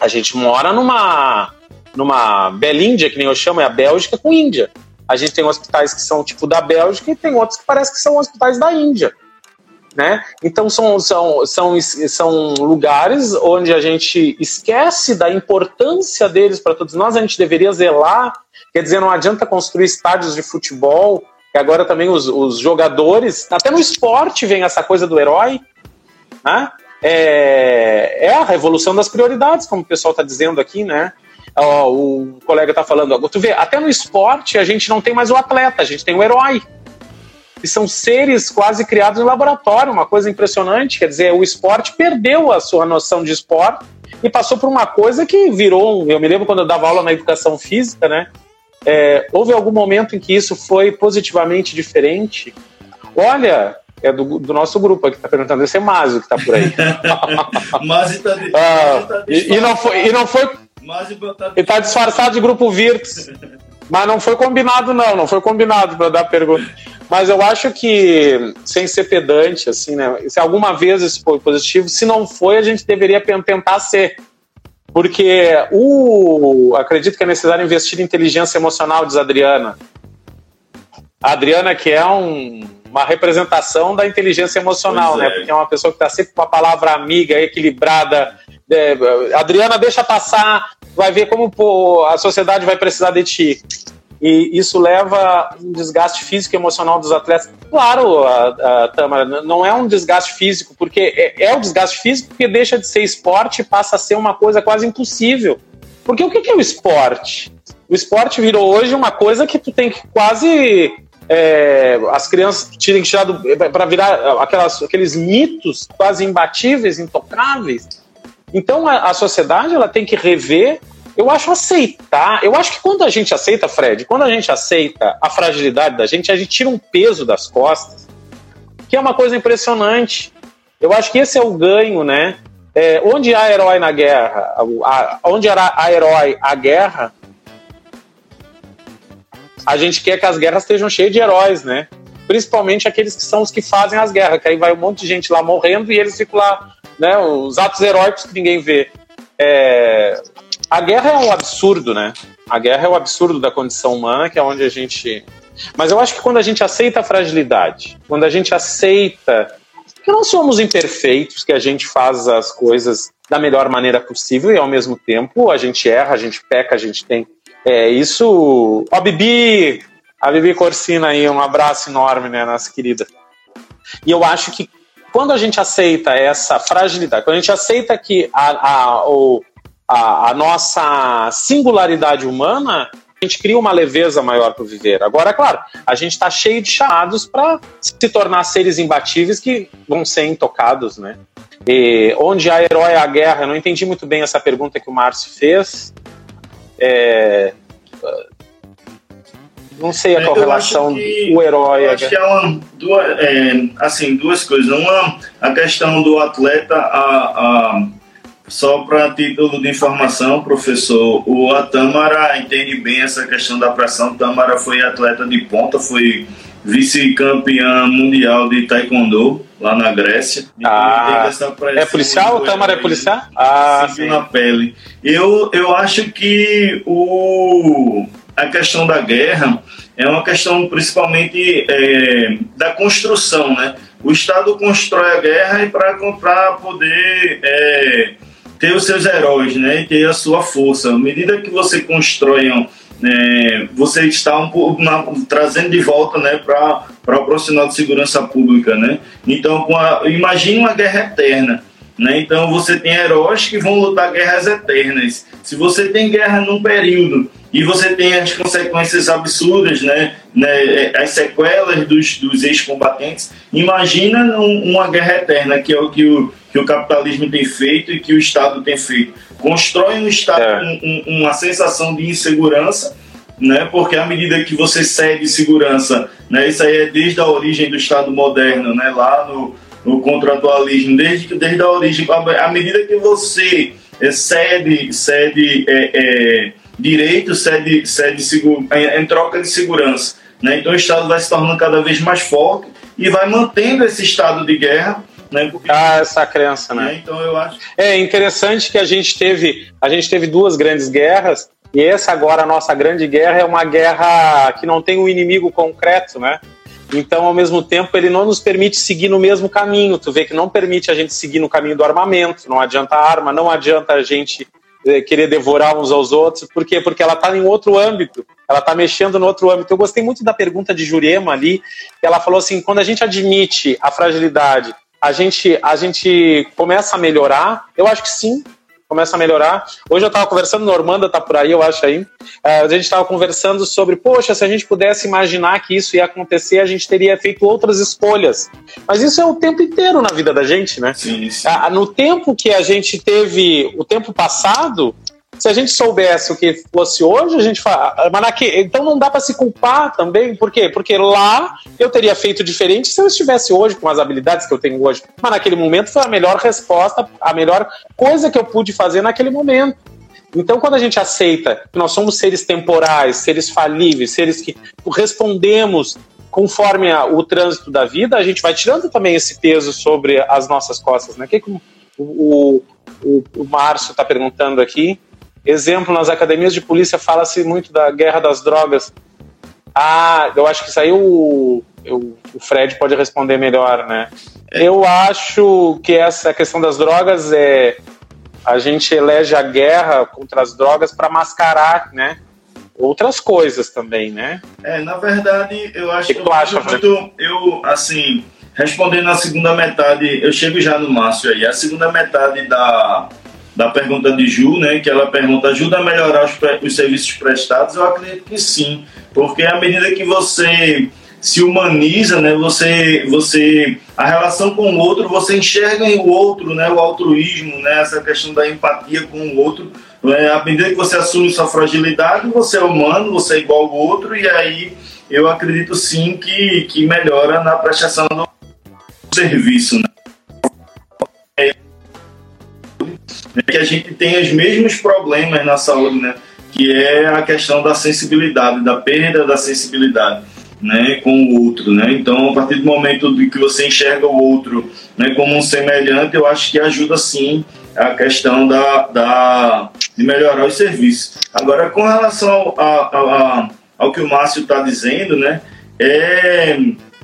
a gente mora numa, numa Belíndia, que nem eu chamo, é a Bélgica com Índia. A gente tem hospitais que são tipo da Bélgica e tem outros que parece que são hospitais da Índia. Né? Então são, são, são, são lugares onde a gente esquece da importância deles para todos nós, a gente deveria zelar. Quer dizer, não adianta construir estádios de futebol, que agora também os, os jogadores, até no esporte vem essa coisa do herói, né? É, é a revolução das prioridades, como o pessoal está dizendo aqui, né? ó, o colega está falando, tu vê, até no esporte a gente não tem mais o atleta, a gente tem o herói. E são seres quase criados em laboratório, uma coisa impressionante. Quer dizer, o esporte perdeu a sua noção de esporte e passou por uma coisa que virou. Eu me lembro quando eu dava aula na educação física, né? É, houve algum momento em que isso foi positivamente diferente? Olha, é do, do nosso grupo aqui, está perguntando, esse é Másio que está por aí. Másio está de, ah, tá e, e, não foi, e não foi tá disfarçado de grupo Virtus. Mas não foi combinado, não, não foi combinado para dar pergunta. Mas eu acho que, sem ser pedante, assim, né? Se alguma vez isso foi positivo, se não foi, a gente deveria tentar ser. Porque o. Acredito que é necessário investir em inteligência emocional, diz a Adriana. A Adriana, que é um, uma representação da inteligência emocional, né? Porque é uma pessoa que está sempre com a palavra amiga, equilibrada, é, Adriana, deixa passar, vai ver como pô, a sociedade vai precisar de ti. E isso leva um desgaste físico e emocional dos atletas. Claro, a, a Tamara, não é um desgaste físico, porque é, é um desgaste físico porque deixa de ser esporte e passa a ser uma coisa quase impossível. Porque o que é o esporte? O esporte virou hoje uma coisa que tu tem que quase é, as crianças tirem que tirar para virar aquelas, aqueles mitos quase imbatíveis, intocáveis. Então a, a sociedade ela tem que rever eu acho aceitar. Eu acho que quando a gente aceita, Fred, quando a gente aceita a fragilidade da gente, a gente tira um peso das costas, que é uma coisa impressionante. Eu acho que esse é o ganho, né? É, onde há herói na guerra, a, onde há herói a guerra, a gente quer que as guerras estejam cheias de heróis, né? Principalmente aqueles que são os que fazem as guerras, que aí vai um monte de gente lá morrendo e eles ficam lá né, os atos heróicos que ninguém vê. É, a guerra é um absurdo, né? A guerra é o absurdo da condição humana, que é onde a gente. Mas eu acho que quando a gente aceita a fragilidade, quando a gente aceita que não somos imperfeitos, que a gente faz as coisas da melhor maneira possível e ao mesmo tempo a gente erra, a gente peca, a gente tem. É, isso. Ó, Bibi! A Bibi Corsina aí, um abraço enorme, né, nossa querida. E eu acho que quando a gente aceita essa fragilidade, quando a gente aceita que a, a, a, a nossa singularidade humana, a gente cria uma leveza maior para viver. Agora, claro, a gente está cheio de chamados para se tornar seres imbatíveis que vão ser intocados, né? E onde há herói a guerra, eu não entendi muito bem essa pergunta que o Márcio fez. É, não sei a é, correlação do herói. Eu acho que há uma, duas, é, assim, duas coisas. Uma, a questão do atleta, a, a só para título de informação, professor, o a Tâmara entende bem essa questão da pressão. Tâmara foi atleta de ponta, foi vice-campeã mundial de taekwondo lá na Grécia. Ah, é policial? O Tâmara é policial? Ah, sim. na pele. Eu, eu acho que o a questão da guerra é uma questão principalmente é, da construção, né? O Estado constrói a guerra para poder é, ter os seus heróis, né? Ter a sua força. À medida que você constrói, é, você está um pouco na, trazendo de volta, né, para o profissional de segurança pública, né? Então, imagine uma guerra eterna né? Então você tem heróis que vão lutar guerras eternas. Se você tem guerra num período e você tem as consequências absurdas, né? né as sequelas dos, dos ex-combatentes, imagina um, uma guerra eterna, que é o que, o que o capitalismo tem feito e que o Estado tem feito. Constrói no Estado é. um, um, uma sensação de insegurança, né? porque à medida que você cede segurança, né? isso aí é desde a origem do Estado moderno, né? lá no, no contratualismo, desde, desde a origem, à medida que você é, cede, cede é, é, direito, cede, cede em, em troca de segurança. Né? Então o Estado vai se tornando cada vez mais forte e vai mantendo esse estado de guerra. Né? Porque, ah, essa crença, né? né? Então eu acho. É interessante que a gente teve, a gente teve duas grandes guerras e essa agora a nossa grande guerra é uma guerra que não tem um inimigo concreto, né? Então, ao mesmo tempo, ele não nos permite seguir no mesmo caminho. Tu vê que não permite a gente seguir no caminho do armamento, não adianta arma, não adianta a gente eh, querer devorar uns aos outros. Por quê? Porque ela está em outro âmbito, ela está mexendo no outro âmbito. Eu gostei muito da pergunta de Jurema ali, ela falou assim: quando a gente admite a fragilidade, a gente, a gente começa a melhorar. Eu acho que sim, começa a melhorar. Hoje eu estava conversando, Normanda está por aí, eu acho aí. Uh, a gente estava conversando sobre, poxa, se a gente pudesse imaginar que isso ia acontecer, a gente teria feito outras escolhas. Mas isso é o tempo inteiro na vida da gente, né? Sim, sim. Uh, no tempo que a gente teve, o tempo passado, se a gente soubesse o que fosse hoje, a gente fala. Mas naque, então não dá para se culpar também, por quê? Porque lá eu teria feito diferente se eu estivesse hoje com as habilidades que eu tenho hoje. Mas naquele momento foi a melhor resposta, a melhor coisa que eu pude fazer naquele momento. Então, quando a gente aceita que nós somos seres temporais, seres falíveis, seres que respondemos conforme a, o trânsito da vida, a gente vai tirando também esse peso sobre as nossas costas, né? Que, o, o, o, o Márcio está perguntando aqui. Exemplo, nas academias de polícia fala-se muito da guerra das drogas. Ah, eu acho que isso aí o, o, o Fred pode responder melhor, né? É. Eu acho que essa questão das drogas é. A gente elege a guerra contra as drogas para mascarar, né? Outras coisas também, né? É, na verdade, eu acho que, que, que eu acha, muito. Eu, assim, respondendo a segunda metade, eu chego já no Márcio aí. A segunda metade da, da pergunta de Ju, né, que ela pergunta, ajuda a melhorar os, os, serviços prestados? Eu acredito que sim, porque à medida que você se humaniza, né, você, você, a relação com o outro, você enxerga em o outro, né, o altruísmo, né, essa questão da empatia com o outro, né, à medida que você assume sua fragilidade, você é humano, você é igual ao outro, e aí eu acredito sim que, que melhora na prestação do serviço, né né, que a gente tem os mesmos problemas na saúde, né? Que é a questão da sensibilidade, da perda da sensibilidade, né? Com o outro, né? Então, a partir do momento que você enxerga o outro, né? Como um semelhante, eu acho que ajuda sim a questão da, da de melhorar os serviços. Agora, com relação ao, ao, ao que o Márcio está dizendo, né? É,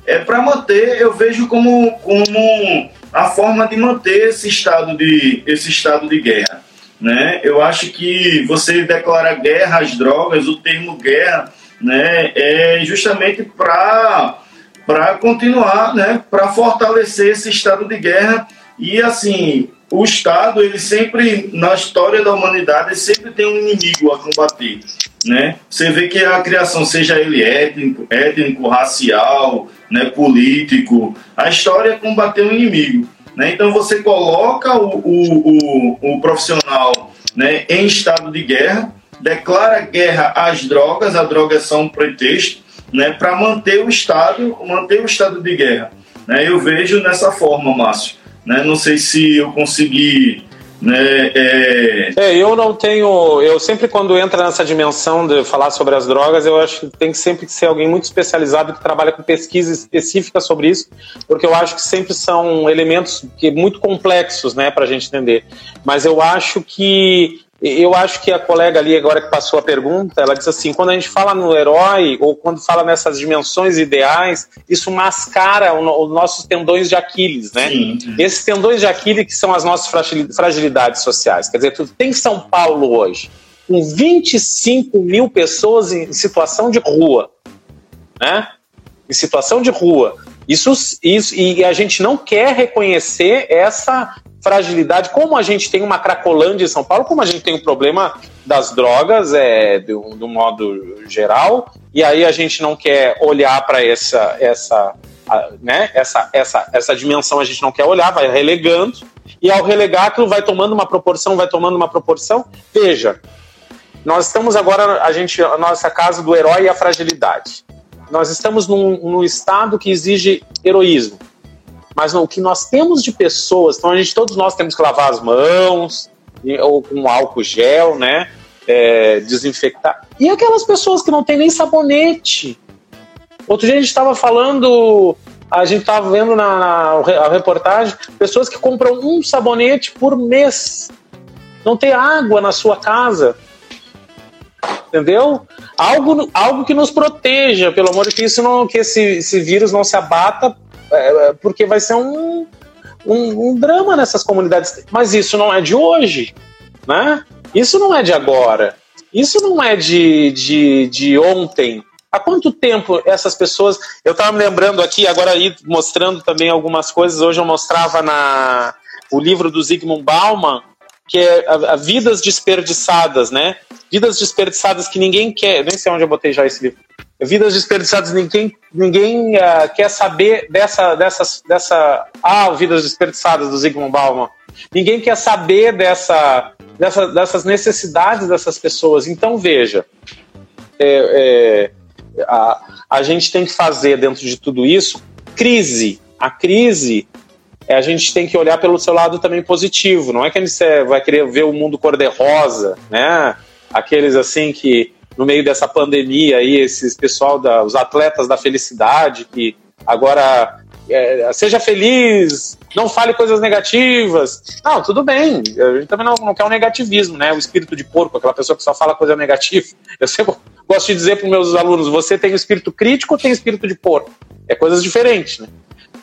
é para manter, eu vejo como, como a forma de manter esse estado de, esse estado de guerra. Né? Eu acho que você declara guerra às drogas, o termo guerra né, é justamente para para continuar, né, para fortalecer esse estado de guerra e assim o Estado ele sempre na história da humanidade sempre tem um inimigo a combater, né? Você vê que a criação seja ele étnico, étnico, racial, né, político, a história é combater o inimigo, né? Então você coloca o, o, o, o profissional, né, em estado de guerra, declara guerra às drogas, as drogas são um pretexto né, para manter o Estado, manter o estado de guerra. Né? Eu vejo dessa forma, Márcio. Né? Não sei se eu consegui. Né, é... é... eu não tenho. Eu sempre, quando entra nessa dimensão de falar sobre as drogas, eu acho que tem que sempre ser alguém muito especializado que trabalha com pesquisa específica sobre isso, porque eu acho que sempre são elementos que, muito complexos né, para a gente entender. Mas eu acho que eu acho que a colega ali, agora que passou a pergunta, ela disse assim: quando a gente fala no herói, ou quando fala nessas dimensões ideais, isso mascara os nossos tendões de Aquiles, né? Sim. Esses tendões de Aquiles que são as nossas fragilidades sociais. Quer dizer, tu tem São Paulo hoje, com 25 mil pessoas em situação de rua, né? Em situação de rua. Isso, isso, e a gente não quer reconhecer essa fragilidade, como a gente tem uma Cracolândia em São Paulo, como a gente tem o um problema das drogas, é, do, do modo geral, e aí a gente não quer olhar para essa, essa, né, essa, essa, essa dimensão, a gente não quer olhar, vai relegando, e ao relegar aquilo vai tomando uma proporção, vai tomando uma proporção. Veja, nós estamos agora, a gente, a nossa casa do herói e a fragilidade. Nós estamos num, num estado que exige heroísmo mas não, o que nós temos de pessoas, então a gente, todos nós temos que lavar as mãos, ou com álcool gel, né? É, desinfectar. E aquelas pessoas que não tem nem sabonete. Outro dia a gente estava falando, a gente estava vendo na, na reportagem, pessoas que compram um sabonete por mês. Não tem água na sua casa. Entendeu? Algo, algo que nos proteja, pelo amor de Deus, não, que esse, esse vírus não se abata é, é, porque vai ser um, um, um, drama nessas comunidades. Mas isso não é de hoje, né? Isso não é de agora. Isso não é de, de, de ontem. Há quanto tempo essas pessoas. Eu estava me lembrando aqui, agora aí mostrando também algumas coisas. Hoje eu mostrava na o livro do Zygmunt Bauman, que é a, a Vidas Desperdiçadas, né? Vidas desperdiçadas que ninguém quer. Nem sei onde eu botei já esse livro vidas desperdiçadas, ninguém, ninguém uh, quer saber dessa, dessas, dessa. Ah, vidas desperdiçadas do Zygmunt Bauman. Ninguém quer saber dessa, dessa, dessas necessidades dessas pessoas. Então, veja, é, é, a, a gente tem que fazer dentro de tudo isso crise. A crise é, a gente tem que olhar pelo seu lado também positivo. Não é que a gente vai querer ver o mundo cor-de-rosa, né? Aqueles assim que no meio dessa pandemia aí, esses pessoal, da, os atletas da felicidade, que agora é, seja feliz, não fale coisas negativas. Não, tudo bem, a gente também não, não quer um negativismo, né? O espírito de porco, aquela pessoa que só fala coisa negativa. Eu sempre gosto de dizer para meus alunos: você tem o espírito crítico ou tem espírito de porco? É coisas diferentes, né?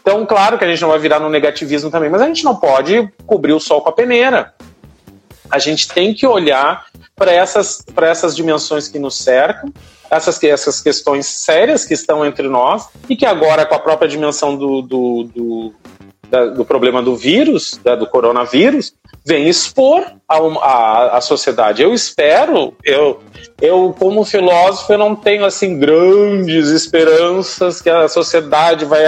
Então, claro que a gente não vai virar no negativismo também, mas a gente não pode cobrir o sol com a peneira. A gente tem que olhar para essas, essas dimensões que nos cercam, essas, essas questões sérias que estão entre nós, e que agora, com a própria dimensão do, do, do, da, do problema do vírus, da, do coronavírus, vem expor a, sociedade. Eu espero, eu, eu como filósofo, eu não tenho assim grandes esperanças que a sociedade vai,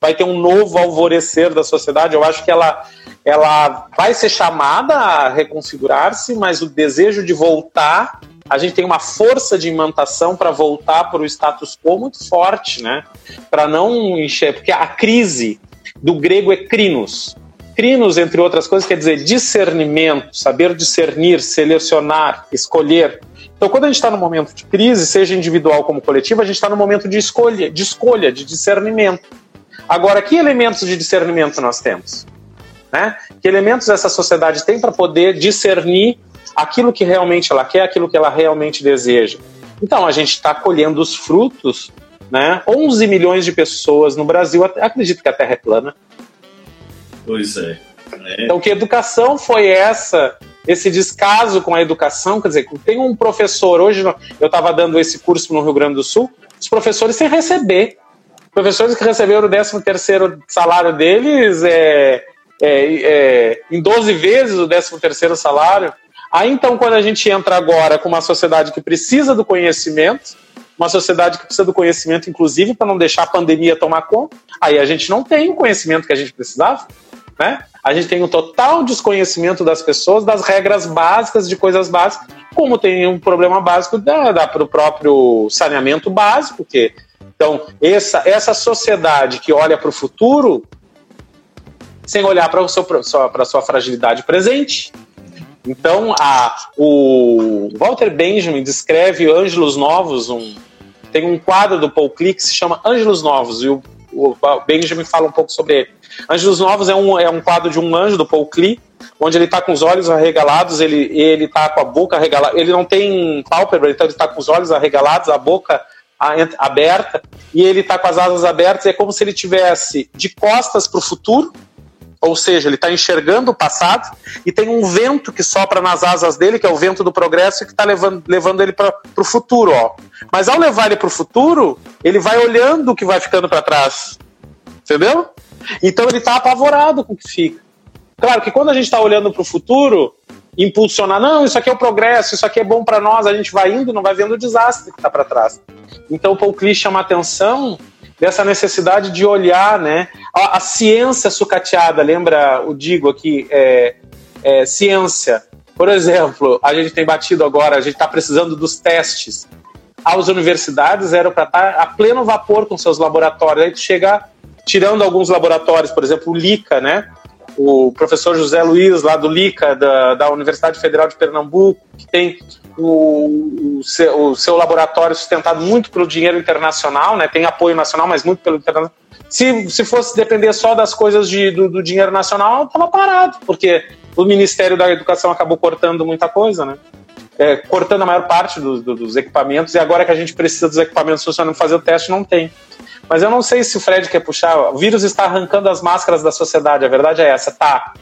vai ter um novo alvorecer da sociedade. Eu acho que ela ela vai ser chamada a reconfigurar-se, mas o desejo de voltar, a gente tem uma força de imantação para voltar para o status quo muito forte, né? Para não encher, porque a crise do grego é crinos. Crinos, entre outras coisas, quer dizer discernimento, saber discernir, selecionar, escolher. Então, quando a gente está no momento de crise, seja individual como coletivo, a gente está no momento de escolha, de escolha, de discernimento. Agora, que elementos de discernimento nós temos? Né? Que elementos essa sociedade tem para poder discernir aquilo que realmente ela quer, aquilo que ela realmente deseja. Então, a gente está colhendo os frutos, né? 11 milhões de pessoas no Brasil, acredito que a Terra é plana. Pois é. é. Então, que educação foi essa? Esse descaso com a educação, quer dizer, tem um professor, hoje eu estava dando esse curso no Rio Grande do Sul, os professores sem receber. Professores que receberam o 13 terceiro salário deles é, é, é, em 12 vezes o 13 terceiro salário. Aí então, quando a gente entra agora com uma sociedade que precisa do conhecimento, uma sociedade que precisa do conhecimento, inclusive, para não deixar a pandemia tomar conta, aí a gente não tem o conhecimento que a gente precisava. Né? A gente tem um total desconhecimento das pessoas, das regras básicas, de coisas básicas, como tem um problema básico da, da, para o próprio saneamento básico. Que, então, essa, essa sociedade que olha para o futuro sem olhar para sua, sua fragilidade presente. Então, a, o Walter Benjamin descreve Ângelos Novos, um, tem um quadro do Paul Klee que se chama Ângelos Novos, e o, o Benjamin fala um pouco sobre ele. Anjos Novos é um, é um quadro de um anjo do Paul Klee, onde ele está com os olhos arregalados, ele ele está com a boca arregalada, ele não tem pálpebra, então ele está com os olhos arregalados, a boca aberta, e ele está com as asas abertas, é como se ele tivesse de costas para o futuro, ou seja, ele está enxergando o passado, e tem um vento que sopra nas asas dele, que é o vento do progresso, que está levando, levando ele para o futuro. Ó. Mas ao levar ele para o futuro, ele vai olhando o que vai ficando para trás. Entendeu? Então ele está apavorado com o que fica. Claro que quando a gente está olhando para o futuro, impulsionar, não, isso aqui é o progresso, isso aqui é bom para nós, a gente vai indo, não vai vendo o desastre que está para trás. Então o Paul Klee chama atenção dessa necessidade de olhar, né? A, a ciência sucateada, lembra o digo aqui, é, é, ciência. Por exemplo, a gente tem batido agora, a gente está precisando dos testes. As universidades eram para estar tá a pleno vapor com seus laboratórios. Aí tu chega tirando alguns laboratórios, por exemplo, o LICA, né? O professor José Luiz, lá do LICA, da, da Universidade Federal de Pernambuco, que tem o, o, seu, o seu laboratório sustentado muito pelo dinheiro internacional, né? Tem apoio nacional, mas muito pelo internacional. Se, se fosse depender só das coisas de, do, do dinheiro nacional, estava parado, porque o Ministério da Educação acabou cortando muita coisa, né? É, cortando a maior parte do, do, dos equipamentos, e agora que a gente precisa dos equipamentos funcionando fazer o teste, não tem. Mas eu não sei se o Fred quer puxar. O vírus está arrancando as máscaras da sociedade, a verdade é essa, tá?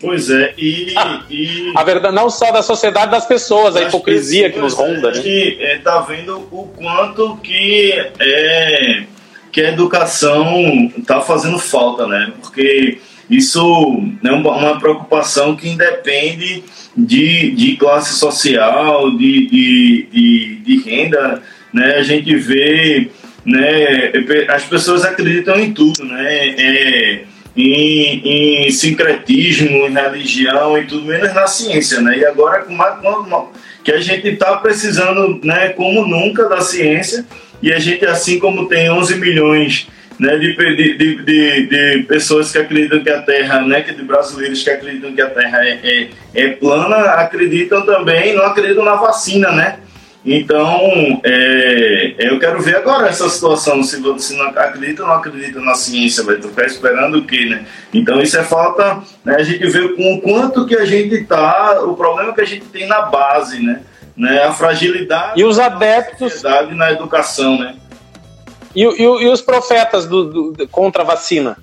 Pois é, e, ah, e, A verdade, não só da sociedade, das pessoas, a hipocrisia pessoas, que nos ronda. A gente né? está vendo o quanto que, é, que a educação está fazendo falta, né? Porque isso é uma preocupação que independe de, de classe social, de, de, de, de renda. Né? A gente vê né? As pessoas acreditam em tudo, né? É, em, em sincretismo, em religião e tudo menos na ciência, né? E agora com uma, que a gente está precisando, né? Como nunca da ciência e a gente assim como tem 11 milhões né, de, de, de, de, pessoas que acreditam que a Terra, né, que de brasileiros que acreditam que a Terra é, é, é plana, acreditam também, não acreditam na vacina, né? Então, é, eu quero ver agora essa situação, se você não acredita ou não acredita na ciência, vai ficar esperando o quê, né? Então, isso é falta, né, a gente vê com o quanto que a gente está, o problema que a gente tem na base, né? né a fragilidade e os adeptos na educação, né? E, e, e os profetas do, do, contra a vacina?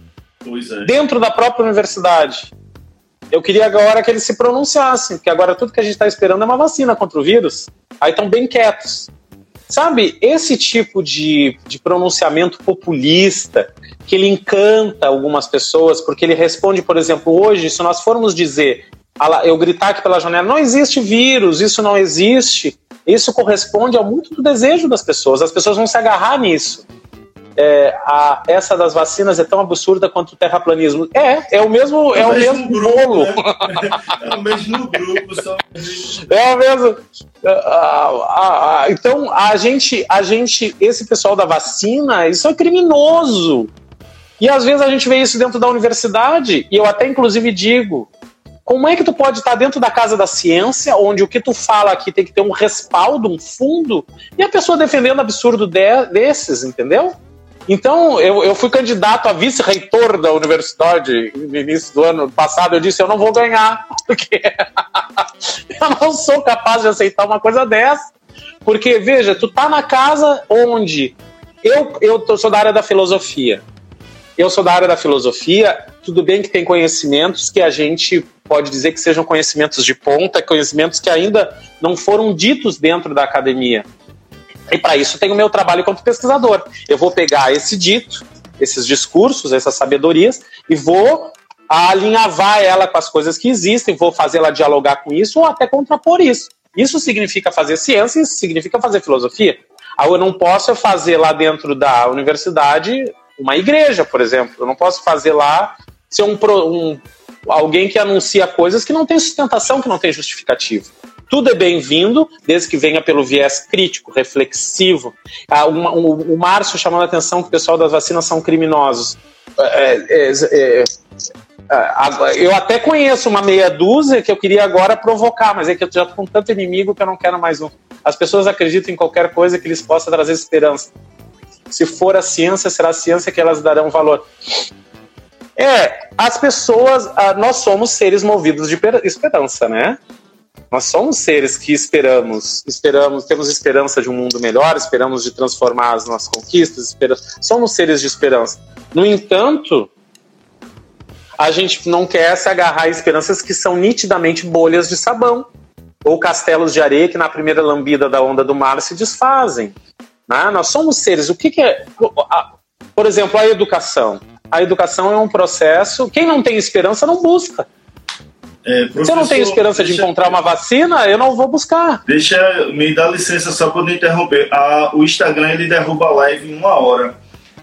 Pois é. Dentro da própria universidade. Eu queria agora que eles se pronunciassem, porque agora tudo que a gente está esperando é uma vacina contra o vírus. Aí estão bem quietos. Sabe, esse tipo de, de pronunciamento populista, que ele encanta algumas pessoas, porque ele responde, por exemplo, hoje, se nós formos dizer, eu gritar aqui pela janela, não existe vírus, isso não existe, isso corresponde ao muito do desejo das pessoas, as pessoas vão se agarrar nisso é, a, essa das vacinas é tão absurda quanto o terraplanismo. É, é o mesmo, é, é o mesmo, grupo, bolo. Né? É o mesmo grupo, só. É o mesmo. então a gente, a gente, esse pessoal da vacina, isso é criminoso. E às vezes a gente vê isso dentro da universidade, e eu até inclusive digo, como é que tu pode estar dentro da casa da ciência, onde o que tu fala aqui tem que ter um respaldo, um fundo, e a pessoa defendendo absurdo de, desses, entendeu? Então, eu, eu fui candidato a vice-reitor da universidade no início do ano passado. Eu disse: eu não vou ganhar, porque eu não sou capaz de aceitar uma coisa dessa. Porque, veja, tu tá na casa onde eu, eu sou da área da filosofia. Eu sou da área da filosofia. Tudo bem que tem conhecimentos que a gente pode dizer que sejam conhecimentos de ponta, conhecimentos que ainda não foram ditos dentro da academia. E para isso tem o meu trabalho como pesquisador. Eu vou pegar esse dito, esses discursos, essas sabedorias, e vou alinhavar ela com as coisas que existem, vou fazê-la dialogar com isso ou até contrapor isso. Isso significa fazer ciência, isso significa fazer filosofia. Eu não posso fazer lá dentro da universidade uma igreja, por exemplo. Eu não posso fazer lá ser um, um alguém que anuncia coisas que não tem sustentação, que não tem justificativo. Tudo é bem-vindo, desde que venha pelo viés crítico, reflexivo. Ah, uma, um, o Márcio chamando a atenção que o pessoal das vacinas são criminosos. É, é, é, é eu até conheço uma meia dúzia que eu queria agora provocar, mas é que eu já estou com tanto inimigo que eu não quero mais um. As pessoas acreditam em qualquer coisa que lhes possa trazer esperança. Se for a ciência, será a ciência que elas darão valor. É, as pessoas, ah, nós somos seres movidos de esperança, né? Nós somos seres que esperamos, esperamos, temos esperança de um mundo melhor, esperamos de transformar as nossas conquistas, esperamos, somos seres de esperança. No entanto, a gente não quer se agarrar a esperanças que são nitidamente bolhas de sabão ou castelos de areia que na primeira lambida da onda do mar se desfazem. Né? Nós somos seres. O que, que é? Por exemplo, a educação. A educação é um processo. Quem não tem esperança não busca. É, Se eu não tenho esperança de encontrar uma vacina, eu não vou buscar. Deixa, me dá licença só para interromper. A, o Instagram ele derruba a live em uma hora.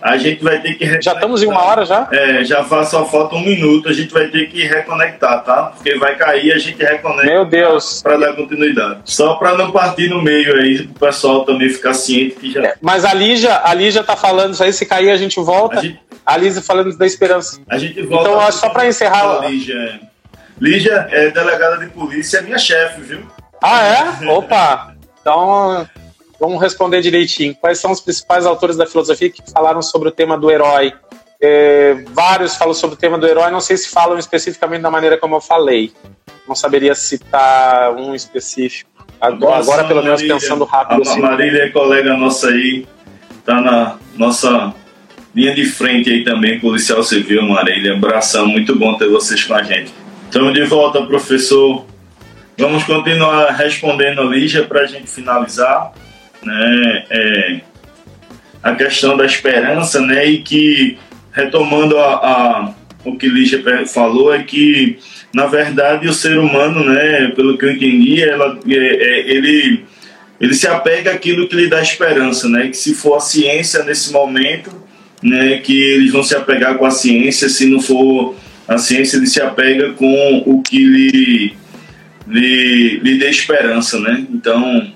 A gente vai ter que Já estamos em uma hora já? É, já faz, só falta um minuto. A gente vai ter que reconectar, tá? Porque vai cair a gente reconecta. Meu Deus. Para dar continuidade. Só para não partir no meio aí, o pessoal também ficar ciente que já. É, mas a Lígia, a Lígia tá falando isso aí, se cair a gente volta. A, gente... a Lígia falando da esperança. A gente volta. Então, só para encerrar. A Lígia. É. Lígia é delegada de polícia, é minha chefe, viu? Ah, é? Opa! Então, vamos responder direitinho. Quais são os principais autores da filosofia que falaram sobre o tema do herói? É, vários falam sobre o tema do herói, não sei se falam especificamente da maneira como eu falei. Não saberia citar um específico. Agora, agora pelo menos Marília, pensando rápido. A assim. Marília é colega nossa aí, tá na nossa linha de frente aí também, policial civil, Marília. Abração, muito bom ter vocês com a gente. Estamos de volta, professor. Vamos continuar respondendo a Lígia para a gente finalizar. Né? É, a questão da esperança, né? E que, retomando a, a, o que Lígia falou, é que, na verdade, o ser humano, né? Pelo que eu entendi, ela, é, é, ele, ele se apega àquilo que lhe dá esperança, né? Que se for a ciência nesse momento, né? Que eles vão se apegar com a ciência, se não for a ciência ele se apega com o que lhe, lhe, lhe dê esperança, né? Então,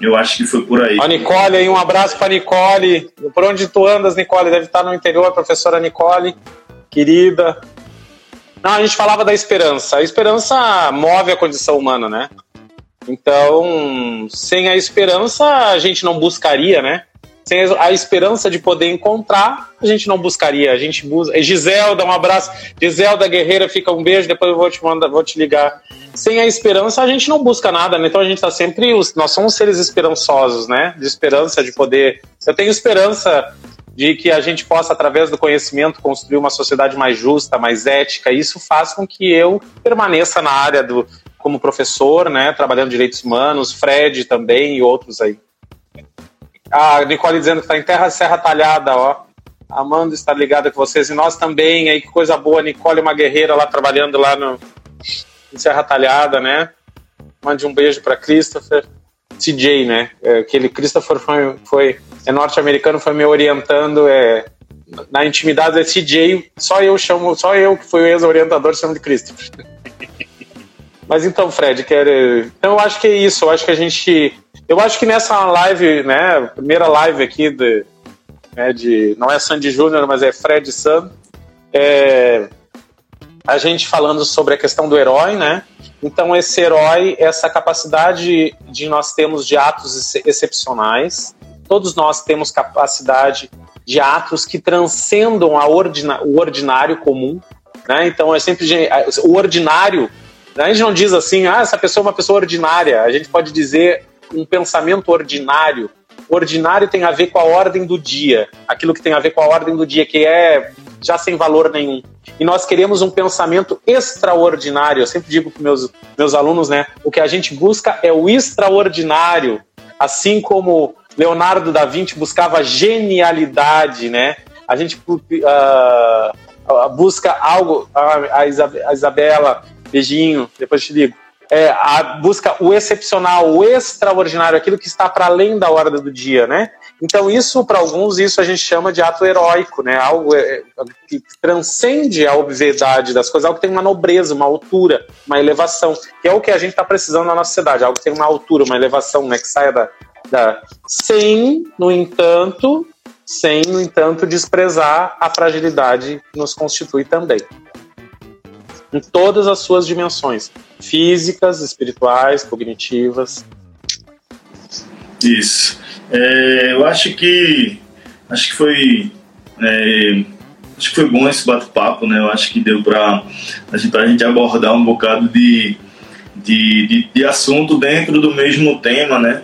eu acho que foi por aí. A Nicole aí, um abraço para Nicole. Por onde tu andas, Nicole? Deve estar no interior, professora Nicole, querida. Não, a gente falava da esperança. A esperança move a condição humana, né? Então, sem a esperança, a gente não buscaria, né? Sem a esperança de poder encontrar, a gente não buscaria. A gente busca. Giselda, um abraço. Giselda Guerreira, fica um beijo, depois eu vou te mandar, vou te ligar. Sem a esperança, a gente não busca nada, né? Então a gente está sempre. Nós somos seres esperançosos, né? De esperança, de poder. Eu tenho esperança de que a gente possa, através do conhecimento, construir uma sociedade mais justa, mais ética. Isso faz com que eu permaneça na área do como professor, né, trabalhando direitos humanos, Fred também e outros aí. A Nicole dizendo que está em terra Serra Talhada, ó. Amanda está ligada com vocês e nós também. Aí que coisa boa, Nicole, uma guerreira lá trabalhando lá no em Serra Talhada, né? Mande um beijo para Christopher. CJ, né? É, aquele Christopher foi, foi é norte-americano, foi me orientando. É, na intimidade é CJ, só eu chamo, só eu que fui o ex-orientador chamo de Christopher. Mas então, Fred, quer, então eu acho que é isso. Eu acho que a gente eu acho que nessa live, né, primeira live aqui de, né, de não é Sandy Júnior, mas é Fred San, é, a gente falando sobre a questão do herói, né? Então esse herói, essa capacidade de nós temos de atos excepcionais, todos nós temos capacidade de atos que transcendam ordina, o ordinário comum, né? Então é sempre o ordinário. Né? A gente não diz assim, ah, essa pessoa é uma pessoa ordinária. A gente pode dizer um pensamento ordinário. ordinário tem a ver com a ordem do dia, aquilo que tem a ver com a ordem do dia, que é já sem valor nenhum. E nós queremos um pensamento extraordinário. Eu sempre digo para meus meus alunos, né? O que a gente busca é o extraordinário, assim como Leonardo da Vinci buscava genialidade, né? A gente uh, busca algo, a, Isabela, beijinho, depois te digo. É, a, busca o excepcional, o extraordinário, aquilo que está para além da hora do dia, né? Então isso para alguns isso a gente chama de ato heróico, né? Algo é, que transcende a obviedade das coisas, algo que tem uma nobreza, uma altura, uma elevação, que é o que a gente está precisando na nossa sociedade, algo que tem uma altura, uma elevação, né? Que saia da, da sem, no entanto, sem, no entanto, desprezar a fragilidade que nos constitui também. Em todas as suas dimensões, físicas, espirituais, cognitivas. Isso. É, eu acho que acho que foi é, acho que foi bom esse bate-papo, né? Eu acho que deu para a gente, a gente abordar um bocado de, de, de, de assunto dentro do mesmo tema, né?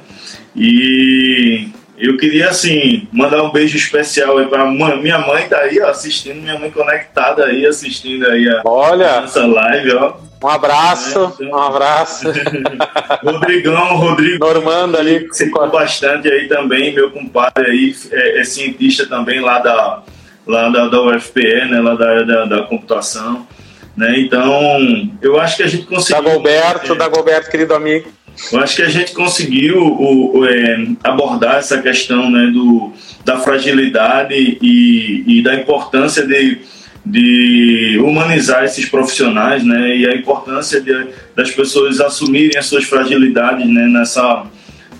E eu queria, assim, mandar um beijo especial aí pra. Minha mãe tá aí, ó, assistindo, minha mãe conectada aí, assistindo aí a Olha, essa live, ó. Um abraço, é, então... um abraço. Rodrigão, Rodrigo. Normando ali. Ficou bastante aí também, meu compadre aí, é, é, cientista também lá da, lá da, da UFPE, né, lá da, da, da computação. Né? Então, eu acho que a gente conseguiu. Da Goberto, é, da Goberto, querido amigo. Eu acho que a gente conseguiu o, o, é, abordar essa questão né, do, da fragilidade e, e da importância de, de humanizar esses profissionais né, e a importância de, das pessoas assumirem as suas fragilidades né, nessa,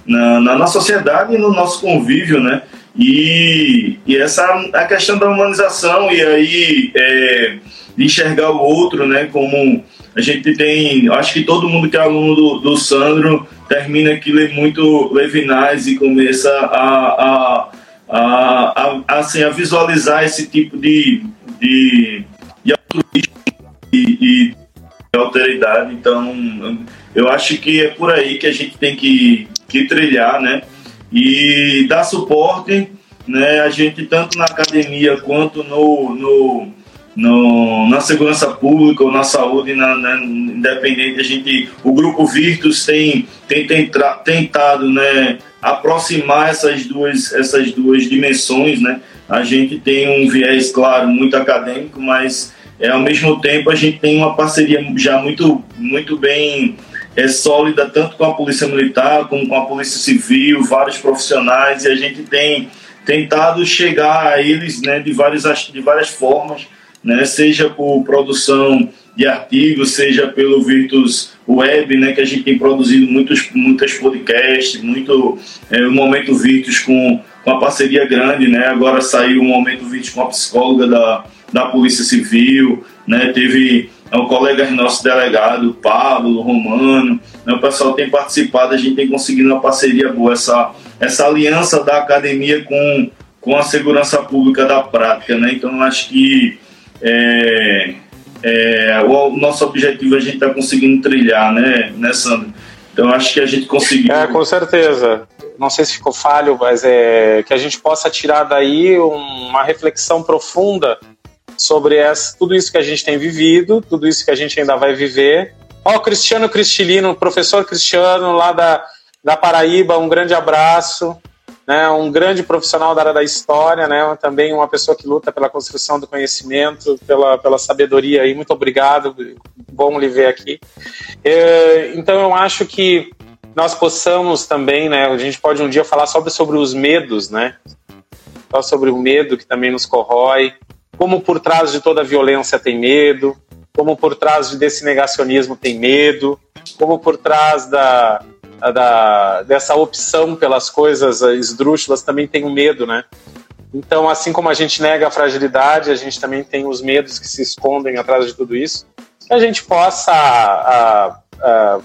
na, na, na sociedade e no nosso convívio. Né, e, e essa a questão da humanização e aí é, enxergar o outro né, como a gente tem, acho que todo mundo que é aluno do, do Sandro termina que lê muito Levinais e começa a, a, a, a, assim, a visualizar esse tipo de, de, de altruísmo e, e alteridade. Então, eu acho que é por aí que a gente tem que, que trilhar, né? E dar suporte, né? A gente tanto na academia quanto no, no no, na segurança pública ou na saúde na, na, independente a gente o grupo Virtus tem, tem, tem tentado né, aproximar essas duas essas duas dimensões né. A gente tem um viés claro muito acadêmico mas é, ao mesmo tempo a gente tem uma parceria já muito muito bem é sólida tanto com a polícia militar como com a polícia civil vários profissionais e a gente tem tentado chegar a eles né, de várias de várias formas né, seja por produção de artigos, seja pelo Virtus Web, né, que a gente tem produzido muitos, muitos podcasts, muito é, o Momento Virtus com, com a parceria grande, né, agora saiu o Momento Virtus com a psicóloga da, da Polícia Civil, né, teve é, um colega nosso delegado, Pablo, Romano, né, o pessoal tem participado, a gente tem conseguido uma parceria boa, essa, essa aliança da academia com, com a segurança pública da prática, né, então acho que é, é, o nosso objetivo a gente está conseguindo trilhar, né, né, Sandro? Então acho que a gente conseguiu. É, com certeza. Não sei se ficou falho, mas é que a gente possa tirar daí uma reflexão profunda sobre essa, tudo isso que a gente tem vivido, tudo isso que a gente ainda vai viver. Ó, oh, Cristiano Cristilino, professor Cristiano lá da, da Paraíba, um grande abraço né, um grande profissional da área da história, né, também uma pessoa que luta pela construção do conhecimento, pela, pela sabedoria aí. Muito obrigado, bom lhe ver aqui. É, então eu acho que nós possamos também, né, a gente pode um dia falar sobre, sobre os medos, né, falar sobre o medo que também nos corrói, como por trás de toda violência tem medo, como por trás desse negacionismo tem medo, como por trás da, da, dessa opção pelas coisas esdrúxulas também tem o medo, né? Então, assim como a gente nega a fragilidade, a gente também tem os medos que se escondem atrás de tudo isso. Que a gente possa. A, a,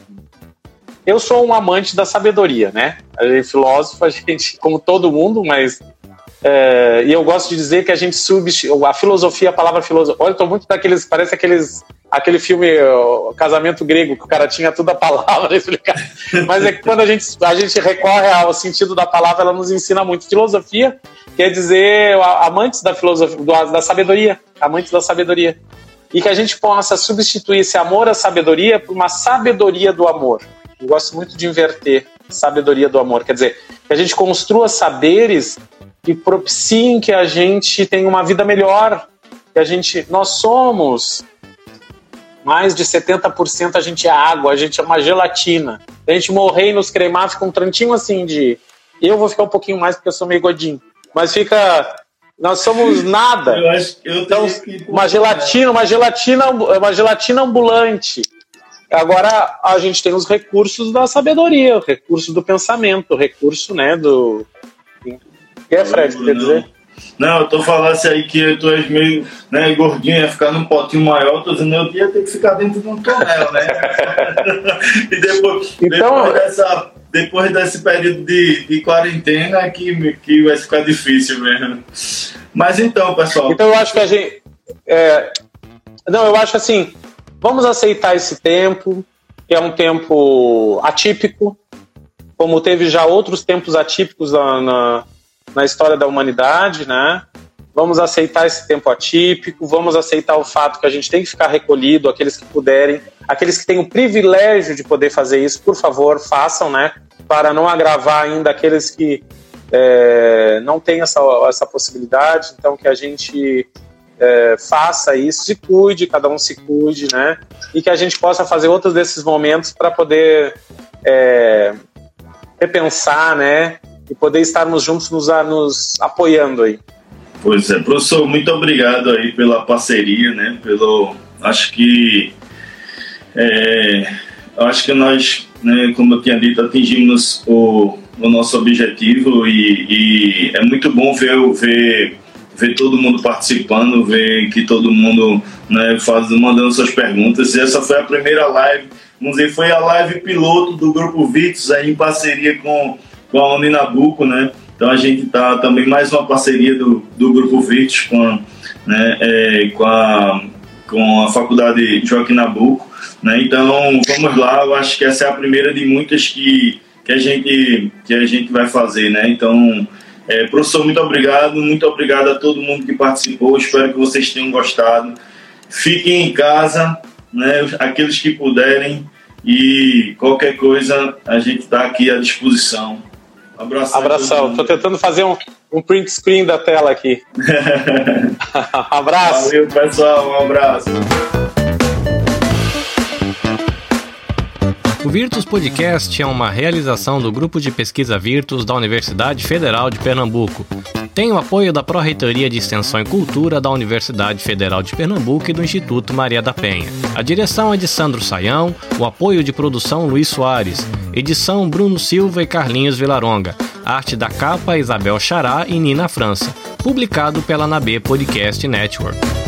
eu sou um amante da sabedoria, né? A gente, filósofo, a gente, como todo mundo, mas. É, e eu gosto de dizer que a gente substitui. A filosofia, a palavra filosofia. Olha, tô muito daqueles. Parece aqueles aquele filme Casamento Grego, que o cara tinha tudo a palavra explicada. Mas é que quando a gente, a gente recorre ao sentido da palavra, ela nos ensina muito. Filosofia quer dizer amantes da filosofia, da sabedoria, amantes da sabedoria. E que a gente possa substituir esse amor à sabedoria por uma sabedoria do amor. Eu gosto muito de inverter. sabedoria do amor. Quer dizer, que a gente construa saberes que propiciem que a gente tenha uma vida melhor, que a gente nós somos mais de 70% a gente é água, a gente é uma gelatina. A gente morrer e nos cremar fica um trantinho assim de eu vou ficar um pouquinho mais porque eu sou meio godinho. Mas fica nós somos nada. Eu acho, eu então, uma gelatina, uma gelatina, uma gelatina ambulante. Agora a gente tem os recursos da sabedoria, o recurso do pensamento, o recurso, né, do. Que é, Fred, quer dizer? Não, eu tô falando assim aí que tu és meio né, gordinho, ia ficar num potinho maior, tô dizendo, eu ia ter que ficar dentro de um tonel, né? e depois, então, depois, dessa, depois desse período de, de quarentena é que, que vai ficar difícil mesmo. Mas então, pessoal. Então eu acho que a gente. É, não, eu acho assim, Vamos aceitar esse tempo, que é um tempo atípico, como teve já outros tempos atípicos na, na, na história da humanidade, né? Vamos aceitar esse tempo atípico, vamos aceitar o fato que a gente tem que ficar recolhido, aqueles que puderem, aqueles que têm o privilégio de poder fazer isso, por favor, façam, né? Para não agravar ainda aqueles que é, não têm essa, essa possibilidade, então que a gente é, faça isso, se cuide, cada um se cuide, né? E que a gente possa fazer outros desses momentos para poder é, repensar, né? E poder estarmos juntos nos, nos apoiando aí. Pois é, professor, muito obrigado aí pela parceria, né? Pelo, acho que é, acho que nós, né, como eu tinha dito, atingimos o, o nosso objetivo e, e é muito bom ver, ver ver todo mundo participando, ver que todo mundo né, faz, mandando suas perguntas. E essa foi a primeira live, vamos dizer, foi a live piloto do Grupo Vitos, aí, em parceria com, com a Uninabuco, né? Então a gente está também mais uma parceria do, do Grupo Vitos com a, né, é, com, a, com a Faculdade Joaquim Nabuco. Né? Então vamos lá, eu acho que essa é a primeira de muitas que, que, a, gente, que a gente vai fazer. Né? Então é, professor, muito obrigado, muito obrigado a todo mundo que participou. Espero que vocês tenham gostado. Fiquem em casa, né, aqueles que puderem, e qualquer coisa a gente está aqui à disposição. Abração. Abração. Estou tentando fazer um, um print screen da tela aqui. abraço. Valeu, pessoal. Um abraço. O Virtus Podcast é uma realização do Grupo de Pesquisa Virtus da Universidade Federal de Pernambuco. Tem o apoio da Pró-Reitoria de Extensão e Cultura da Universidade Federal de Pernambuco e do Instituto Maria da Penha. A direção é de Sandro Saião, o apoio de produção Luiz Soares, edição Bruno Silva e Carlinhos Vilaronga, arte da capa Isabel Chará e Nina França, publicado pela Nabê Podcast Network.